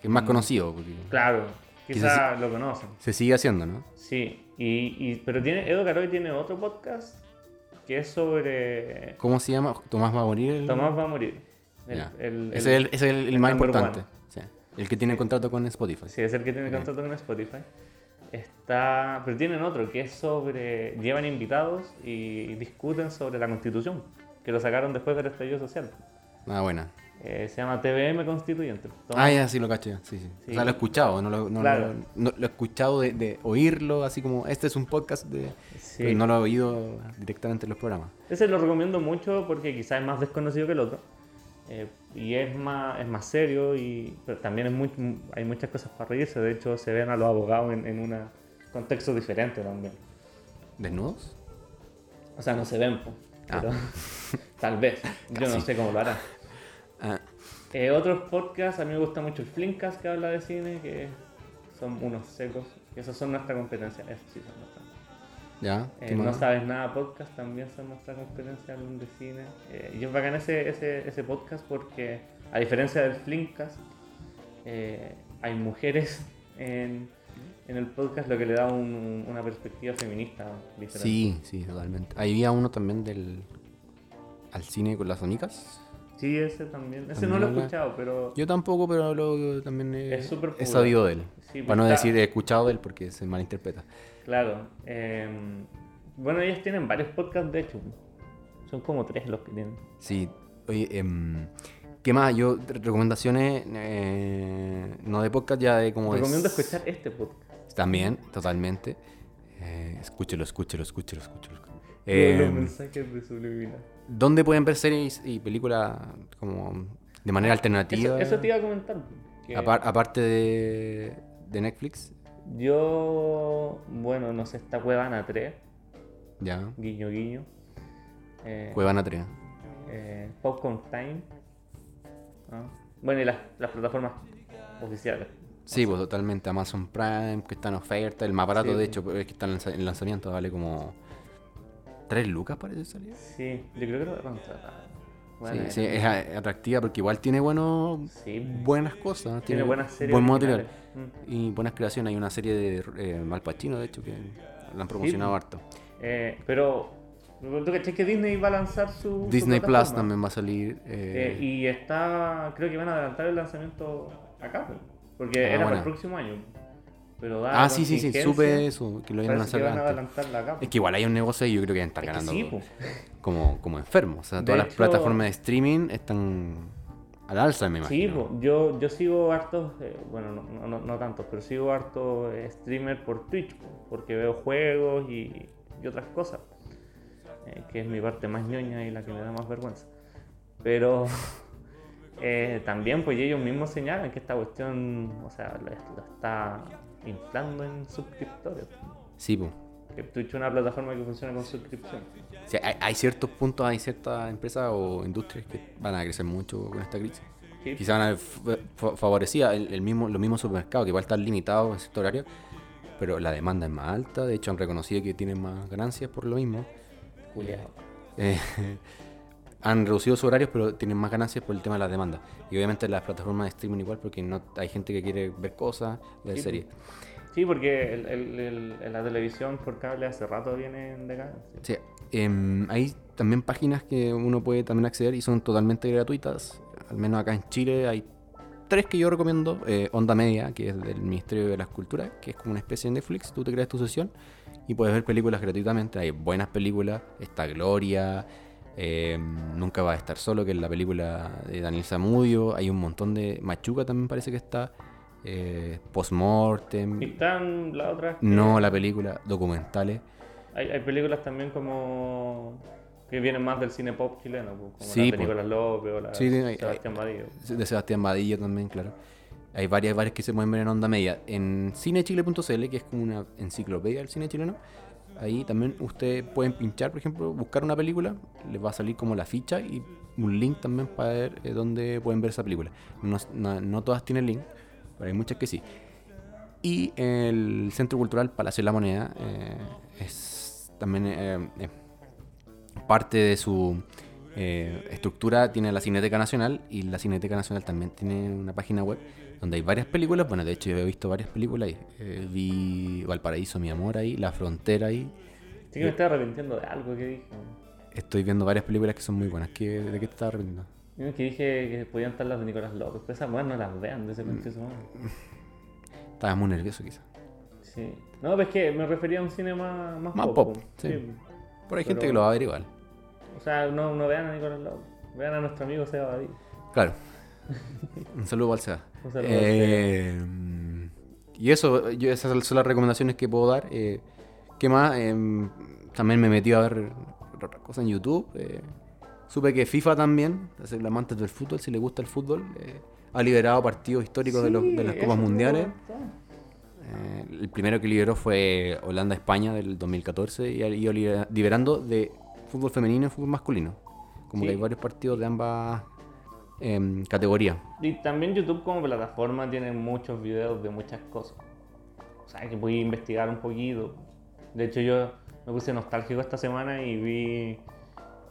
Que es más Mm. conocido, porque Claro, Quizás lo conocen. se sigue haciendo, ¿no? Sí, y, y- pero tiene, Edo Caroe tiene otro podcast que es sobre ¿Cómo se llama? Tomás va a morir. el- Tomás va a morir. El- Ya. el- ese es el, más importante. Sí. El que tiene contrato con Spotify. Sí, es el que tiene contrato con Spotify. Está, pero tienen otro que es sobre. Llevan invitados y discuten sobre la constitución, que lo sacaron después del estallido social. Ah, buena. Eh, se llama TVM Constituyente. Tomás- Ah, ya, sí lo caché. Sí, sí. Sí. O sea, lo he escuchado, no lo, no Claro. lo- no- lo he escuchado de, de oírlo, así como este es un podcast de. Sí. no lo he oído directamente en los programas. Ese lo recomiendo mucho porque quizás es más desconocido que el otro. Eh, y es más, es más serio y pero también es muy, hay muchas cosas para reírse. De hecho, se ven a los abogados en, en un contexto diferente también. ¿Desnudos? O sea, no se ven, Ah. pero [laughs] [laughs] tal vez. Yo no sé cómo lo harán. Ah, Eh, otros podcasts, a mí me gusta mucho el Flimcast que habla de cine, que son unos secos. Y esos son nuestra competencia. Esos sí son nuestra ya. Eh, ¿qué no sabes nada podcast también son nuestra competencia hablan de cine Eh, y es bacán ese, ese, ese podcast porque a diferencia del Flimcast eh, hay mujeres en, en el podcast lo que le da un- una perspectiva feminista diferente Sí, sí, totalmente. Ahí había uno también del. Al cine con las sonicas. Sí, ese también ese no lo he escuchado pero Yo tampoco, pero lo, también he, Es he sabido de él. Sí, Para no está- decir he escuchado de él porque se malinterpreta. claro eh, bueno ellos tienen varios podcasts de hecho son como tres los que tienen Sí, oye, em, ¿qué más? Yo, re- recomendaciones, eh, no de podcast, ya de como... recomiendo escuchar este podcast También, totalmente. Eh, escúchelo, escúchelo, escúchelo, los Em, mensajes de subliminal ¿Dónde pueden ver series y películas como de manera alternativa? Eso, eso te iba a comentar. que- Apar- aparte de, de Netflix, Yo, bueno, no sé, está Cuevana 3, Ya. guiño guiño. Eh, Cuevana 3. eh, Popcorn Time. ¿no? Bueno, y las, las plataformas oficiales. Sí, pues totalmente. Amazon Prime, que está en oferta. El más barato, Sí. de hecho, es que está en lanzamiento, vale como 3 lucas, parece salir. Sí, yo creo que lo contratar. Bueno, sí, eh, sí, es atractiva porque igual tiene buenos, sí, buenas cosas. tiene buenas series. Buen material. Mm. Y buenas creaciones. Hay una serie de eh, Mal Pacino, de hecho, que la han promocionado pues. harto. Eh, pero, ¿tú caché que Disney va a lanzar su. su Disney Plus también va a salir. Eh, eh, y está, creo que van a adelantar el lanzamiento acá, porque Ah, era para el próximo año. Pero da ah, sí, sí, sí, supe eso, que lo iban a que van acá. Es que igual hay un negocio y yo creo que van a estar Es ganando sí, como, como enfermos. O sea, De todas las plataformas de streaming están al alza, me Sí, imagino. po. yo, yo sigo hartos, eh, bueno, no, no, no, tantos, pero sigo hartos eh, streamer por Twitch, po, porque veo juegos y, y otras cosas, eh, que es mi parte más ñoña y la que me da más vergüenza. Pero [laughs] eh, también, pues ellos mismos señalan que esta cuestión, o sea, lo, lo está inflando en suscriptores. Sí, pues. Que Twitch es una plataforma que funciona con suscripción. Sí, hay, hay ciertos puntos, hay ciertas empresas o industrias que van a crecer mucho con esta crisis. Sí, Quizás van a ver fa- fa- favorecida el, el mismo, los mismos supermercados, que igual están limitados en cierto horario, pero la demanda es más alta. De hecho, han reconocido que tienen más ganancias por lo mismo. Juliado. Eh, [laughs] han reducido sus horarios, pero tienen más ganancias por el tema de las demandas. Y obviamente las plataformas de streaming igual, porque no hay gente que quiere ver cosas, ver Sí, series. Sí, porque el, el- el- el- la televisión por cable hace rato viene en decadencia. Sí, em, hay también páginas que uno puede también acceder y son totalmente gratuitas. Al menos acá en Chile hay tres que yo recomiendo. Eh, Onda Media, que es del Ministerio de las Culturas, que es como una especie de Netflix. Tú te creas tu sesión y puedes ver películas gratuitamente. Hay buenas películas. Está Gloria. Em, Nunca va a estar solo, que es la película de Daniel Zamudio. Hay un montón de... Machuca también parece que está. Eh, Postmortem. Y están las otras. que- No, la película. Documentales. Hay, hay películas también como. que vienen más del cine pop chileno, pues, como Sí, la película López o la Sí, hay- Sebastián Badillo. de Sebastián Badillo también, claro. Hay varias, varias que se pueden ver en onda media. En cinechile.cl, que es como una enciclopedia del cine chileno, ahí también ustedes pueden pinchar, por ejemplo, buscar una película, les va a salir como la ficha y un link también para ver eh, dónde pueden ver esa película. No, no- todas tienen link, pero hay muchas que sí. Y el Centro Cultural Palacio de la Moneda eh, es también eh, eh, parte de su eh, estructura, tiene la Cineteca Nacional y la Cineteca Nacional también tiene una página web donde hay varias películas. Bueno, de hecho yo he visto varias películas ahí. Eh, vi Valparaíso, mi amor ahí, La Frontera ahí. Sí que me estoy arrepintiendo de algo que dije. Estoy viendo varias películas que son muy buenas. ¿Qué- ¿De qué te estás arrepintiendo? Yo que dije que podían estar las de Nicolás López, pero esas weas no las vean de ese Mm. madre. Estabas muy nervioso quizás. Sí. No, pero es que me refería a un cine más, más, Más pop. pop, sí. Sí. Pero hay gente Pero- que lo va a ver igual. O sea, no, no vean a Nicolás López. Vean a nuestro amigo Seba Badillo. Claro. [laughs] Un saludo al Seba. Eh, y eso, yo, esas son las recomendaciones que puedo dar. Eh, ¿Qué más? Em, también me metí a ver otras cosas en YouTube. eh, supe que FIFA también, es el amante del fútbol, si le gusta el fútbol, eh, ha liberado partidos históricos de, los- de las Copas Mundiales. Eh, el primero que liberó fue Holanda-España del 2014 y ha ido libera- liberando de fútbol femenino y fútbol masculino. Como Sí. que hay varios partidos de ambas em, categorías. Y también YouTube como plataforma tiene muchos videos de muchas cosas. O sea, que pude investigar un poquito. De hecho, yo me puse nostálgico esta semana y vi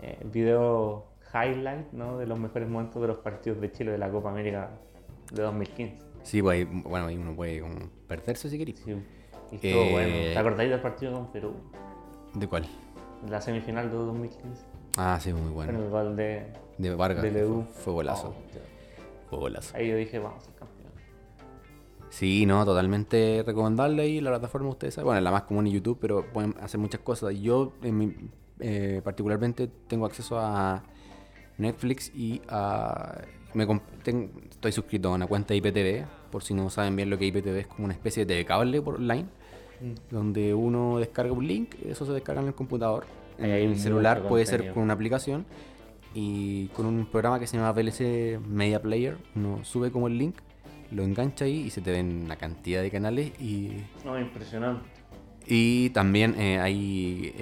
eh, videos highlight ¿no? de los mejores momentos de los partidos de Chile de la Copa América de 2015. Sí, pues bueno, ahí uno puede como perderse si querés. Sí, y estuvo Eh, bueno. ¿Te acordáis del partido con Perú? ¿De cuál? La semifinal de 2015. Ah, sí, muy bueno. el gol de, De Vargas. de. Fue, golazo. Oh. Fue golazo. Ahí yo dije, vamos a ser campeón. Sí, no, totalmente recomendable ahí la plataforma, ustedes saben. Bueno, es la más común en YouTube, pero pueden hacer muchas cosas. Yo, en mi- eh, particularmente, tengo acceso a Netflix y a. Me estoy suscrito a una cuenta de IPTV, por si no saben bien lo que IPTV es como una especie de cable por online, Mm. donde uno descarga un link, eso se descarga en el computador. En Ahí el celular puede ser con una aplicación y con un programa que se llama VLC Media Player, uno sube como el link, lo engancha ahí y se te ven una cantidad de canales y, No, impresionante. y también eh, hay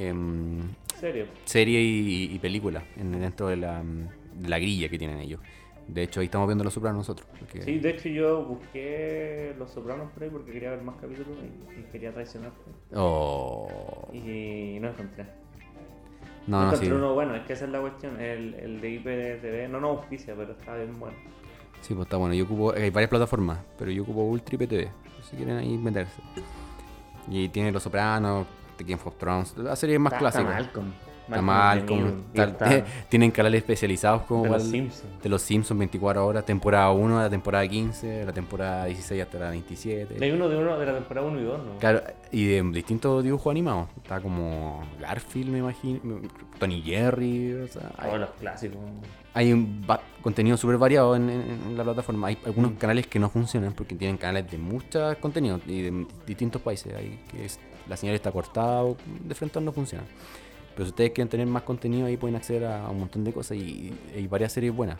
Serio. serie y, y película en, dentro de la, de la grilla que tienen ellos. De hecho, ahí estamos viendo Los Sopranos nosotros. porque- Sí, de hecho yo busqué Los Sopranos por ahí porque quería ver más capítulos y, y quería traicionarte. Oh. Y no encontré. No, No no, sí. uno bueno, es que esa es la cuestión. El, el de IPTV, no, no auspicia, pero está bien bueno. Sí, pues está bueno. Yo ocupo, hay varias plataformas, pero yo ocupo Ultra y PTV. Si quieren ahí meterse. Y tiene Los Sopranos, The Game of Thrones, las series más clásicas. Malcolm. Está Malcolm, Malcolm está- está [laughs] tienen canales especializados como de los Simpsons. de los Simpsons 24 horas, temporada 1 a la temporada 15, la temporada 16 hasta la 27. Hay uno de uno de la temporada 1 y 2, ¿no? Claro, y de distintos dibujos animados. Está como Garfield, me imagino, Tony Jerry, o sea, hay, Todos los clásicos. hay un contenido súper variado en, en- en la plataforma. Hay algunos Mm. canales que no funcionan porque tienen canales de muchos contenidos y de distintos países. Hay que es- la señal está cortada o de frente no funciona. Pero si ustedes quieren tener más contenido, ahí pueden acceder a un montón de cosas y hay varias series buenas.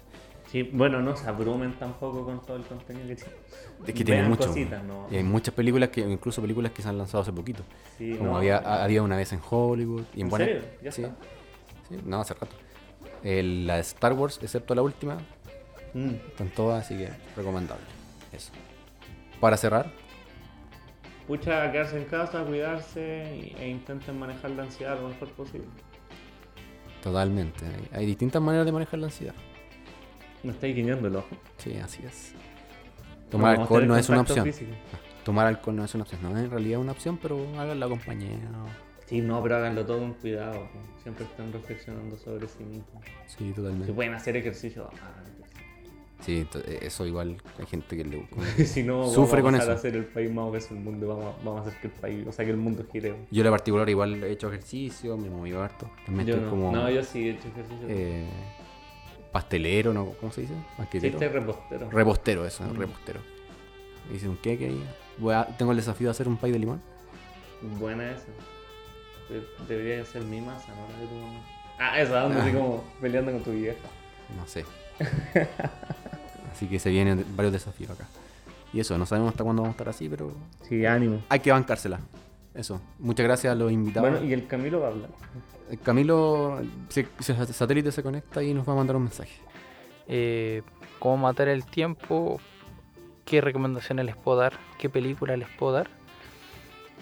Sí, bueno, no se abrumen tampoco con todo el contenido que tienen. Es que tienen mucho. cositas, ¿no? Y hay muchas películas que, incluso películas que se han lanzado hace poquito. Sí, Como no. había, ha- había una vez en Hollywood. Y en, ¿En buena- serio? ¿Ya sí, está? sí, no, hace rato. El- la de Star Wars, excepto la última, Mm. están todas, así que recomendable. Eso. Para cerrar, Pucha, quedarse en casa, cuidarse e intenten manejar la ansiedad lo mejor posible. totalmente. Hay, distintas maneras de manejar la ansiedad. No estáis guiñando el ojo. Sí, así es. Tomar alcohol no es una opción. físico. Tomar alcohol no es una opción. No, en realidad es una opción, pero háganlo acompañado. Sí, no, pero háganlo todo con cuidado. Siempre estén reflexionando sobre sí mismos. Sí, Si totalmente. pueden hacer ejercicio, hagan ejercicio. Sí, to- eso igual hay gente que le... [laughs] si no, Sufre vamos con a dejar eso. de ser el país más obeso del mundo. Vamos, a- vamos a hacer que el país, o sea, que el mundo gire. Yo en la particular igual he hecho ejercicio, me moví harto. También Yo estoy no. como no, yo sí he hecho ejercicio. eh, pastelero, ¿no? ¿Cómo se dice? sí, Banquetero. estoy repostero. Repostero, eso, Mm. repostero. Hice un queque ahí. Tengo el desafío de hacer un pay de limón. Buena esa. De- Debería ser mi masa, no la de tu mamá. Ah, esa, ando así como peleando con tu vieja. No sé. [laughs] así que se vienen varios desafíos acá. Y eso, no sabemos hasta cuándo vamos a estar así, pero Sí, ánimo. hay que bancársela. Eso. Muchas gracias a los invitados. Bueno, y el Camilo va a hablar. Eh, Camilo, si, si el satélite se conecta y nos va a mandar un mensaje. Eh, ¿Cómo matar el tiempo? ¿Qué recomendaciones les puedo dar? ¿Qué película les puedo dar?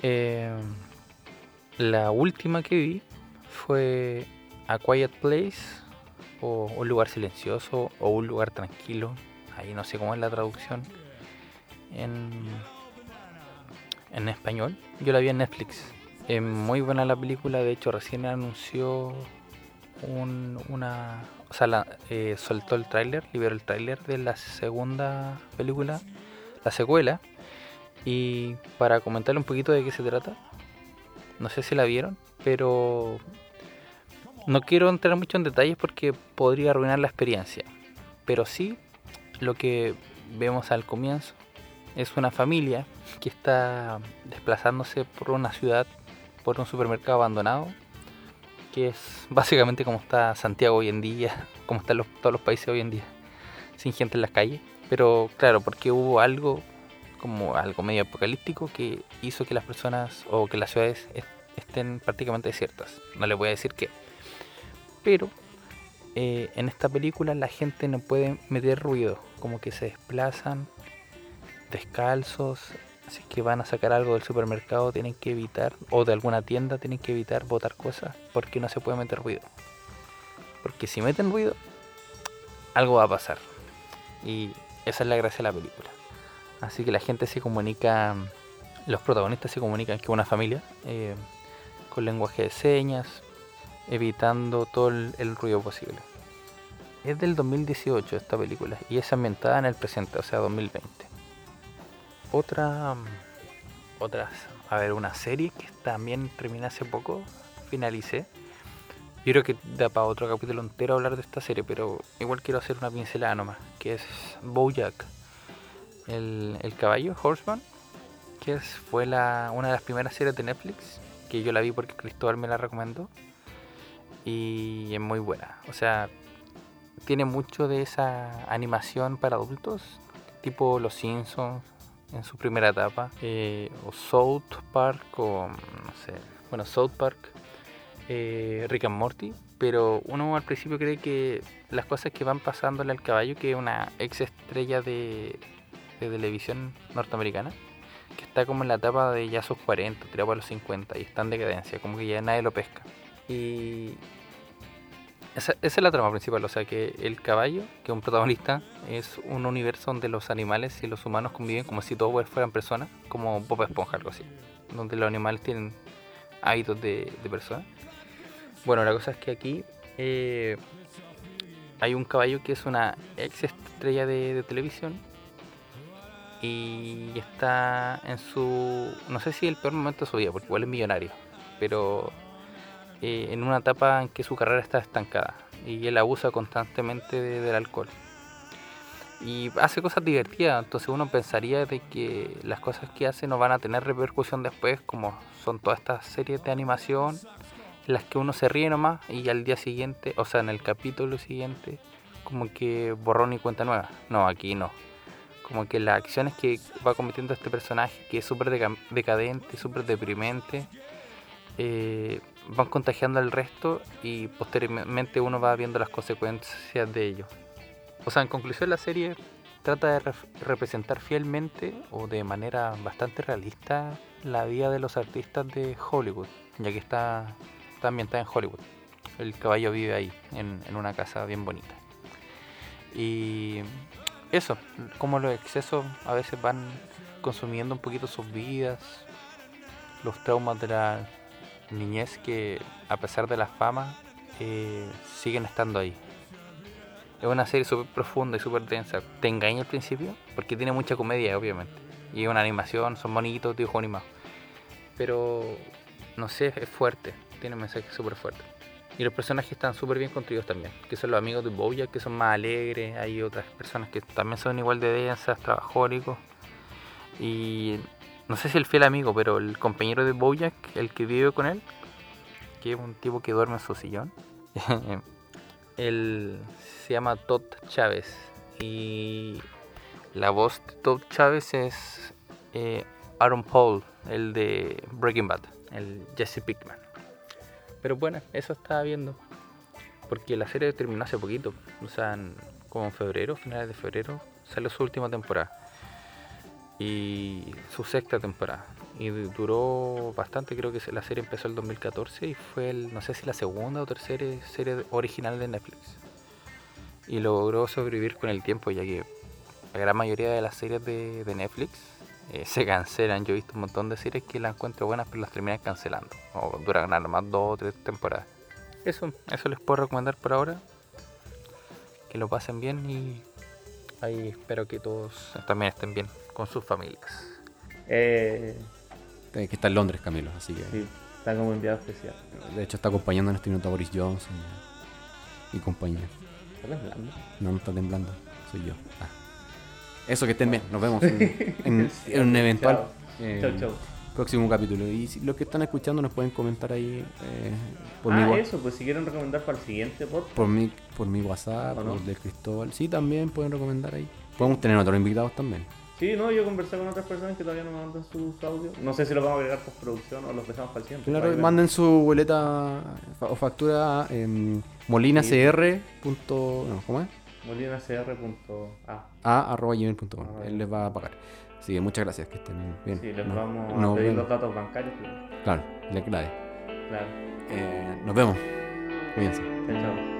Eh, la última que vi fue A Quiet Place o Un lugar silencioso o Un lugar tranquilo. Ahí no sé cómo es la traducción en, en español. Yo la vi en Netflix. Es muy buena la película, de hecho recién anunció un- una... O sea, la- eh, soltó el tráiler, liberó el tráiler de la segunda película, la secuela. Y para comentarle un poquito de qué se trata, no sé si la vieron, pero no quiero entrar mucho en detalles porque podría arruinar la experiencia. Pero sí, lo que vemos al comienzo es una familia que está desplazándose por una ciudad, por un supermercado abandonado, que es básicamente como está Santiago hoy en día, [laughs] como están todos los países hoy en día, sin gente en las calles. Pero claro, porque hubo algo como algo medio apocalíptico que hizo que las personas o que las ciudades est- estén prácticamente desiertas. No les voy a decir qué. Pero eh, en esta película la gente no puede meter ruido, como que se desplazan descalzos, así que van a sacar algo del supermercado, tienen que evitar, o de alguna tienda tienen que evitar botar cosas, porque no se puede meter ruido. Porque si meten ruido, algo va a pasar. Y esa es la gracia de la película. Así que la gente se comunica, los protagonistas se comunican que es una familia, eh, con lenguaje de señas, evitando todo el ruido posible. Es del 2018 esta película y es ambientada en el presente, o sea, 2020. Otra, mm, otras, a ver, una serie que también terminé hace poco, finalicé. Yo creo que da para otro capítulo entero hablar de esta serie, pero igual quiero hacer una pincelada nomás, que es Bojack, el, el caballo, Horseman, que es, fue la, una de las primeras series de Netflix, que yo la vi porque Cristóbal me la recomendó, y es muy buena. O sea, tiene mucho de esa animación para adultos, tipo Los Simpsons en su primera etapa, eh, o South Park, o no sé, bueno, South Park, eh, Rick and Morty, pero uno al principio cree que las cosas que van pasándole al caballo, que es una ex estrella de, de televisión norteamericana, que está como en la etapa de ya sus 40, tirado a los 50 y está en decadencia, como que ya nadie lo pesca. Y esa, esa es la trama principal, o sea que el caballo, que es un protagonista, es un universo donde los animales y los humanos conviven como si todos fueran personas, como Bob Esponja, algo así, donde los animales tienen hábitos de, de personas. Bueno, la cosa es que aquí eh, hay un caballo que es una ex estrella de, de televisión y está en su, no sé si el peor momento de su vida, porque igual es millonario, pero eh, en una etapa en que su carrera está estancada y él abusa constantemente de- del alcohol. Y hace cosas divertidas, entonces uno pensaría de que las cosas que hace no van a tener repercusión después, como son todas estas series de animación, en las que uno se ríe nomás y al día siguiente, o sea, en el capítulo siguiente, como que borrón y cuenta nueva. No, aquí no. Como que las acciones que va cometiendo este personaje, que es súper deca- decadente, súper deprimente, eh, van contagiando al resto y posteriormente uno va viendo las consecuencias de ello. O sea, en conclusión la serie trata de ref- representar fielmente o de manera bastante realista la vida de los artistas de Hollywood, ya que está, está ambientada en Hollywood. El caballo vive ahí, en, en una casa bien bonita. Y eso, como los excesos a veces van consumiendo un poquito sus vidas, los traumas de la niñez que a pesar de la fama eh, siguen estando ahí. Es una serie súper profunda y súper densa. Te engaña al principio porque tiene mucha comedia, obviamente. Y una animación, son bonitos, dibujos animados. Pero, no sé, es fuerte. Tiene un mensaje súper fuerte. Y los personajes están súper bien construidos también. Que son los amigos de Bojack, que son más alegres. Hay otras personas que también son igual de densas, trabajólicos. Y no sé si el fiel amigo, pero el compañero de Bojack, el que vive con él, que es un tipo que duerme en su sillón. [laughs] él se llama Todd Chávez. Y la voz de Todd Chávez es eh, Aaron Paul, el de Breaking Bad, el Jesse Pickman. Pero bueno, eso estaba viendo. Porque la serie terminó hace poquito. O sea, en- como en febrero, finales de febrero, salió su última temporada. Y su sexta temporada. Y du- duró bastante, creo que la serie empezó el 2014 y fue, el, no sé si la segunda o tercera serie original de Netflix. Y logró sobrevivir con el tiempo, ya que la gran mayoría de las series de, de Netflix eh, se cancelan. Yo he visto un montón de series que las encuentro buenas, pero las terminan cancelando. O duran nada más dos o tres temporadas. Eso, eso les puedo recomendar por ahora. Que lo pasen bien y ahí espero que todos también estén bien con sus familias. Eh, Eh, Que está en Londres, Camilo, así que. sí, está como enviado especial. De hecho, está acompañando en este minuto a Boris Johnson y, y compañía. ¿Está temblando? No, no está temblando, soy yo. Ah. Eso, que estén bien. Nos vemos en, [laughs] en- en un eventual Chao. eh, Chau, chau. próximo capítulo. Y si los que están escuchando nos pueden comentar ahí eh, por, mi, ah, wa- eso, pues si quieren recomendar para el siguiente podcast. por, mi, por mi WhatsApp, por el del Cristóbal. Sí, también pueden recomendar ahí. Podemos tener otros invitados también. Sí, no, yo conversé con otras personas que todavía no me mandan sus audios. No sé si los vamos a agregar por producción o los dejamos para el. Claro, vemos. manden su boleta o factura en molinacr. punto- No, ¿Cómo es? molinacr.a. a arroba gmail.com. Ah, Él les va a pagar. Así que muchas gracias, que estén bien. Sí, les Nos- vamos nos a pedir los datos bancarios. pero- Claro, la clave. Claro. Eh, nos vemos. Cuídense. Chao.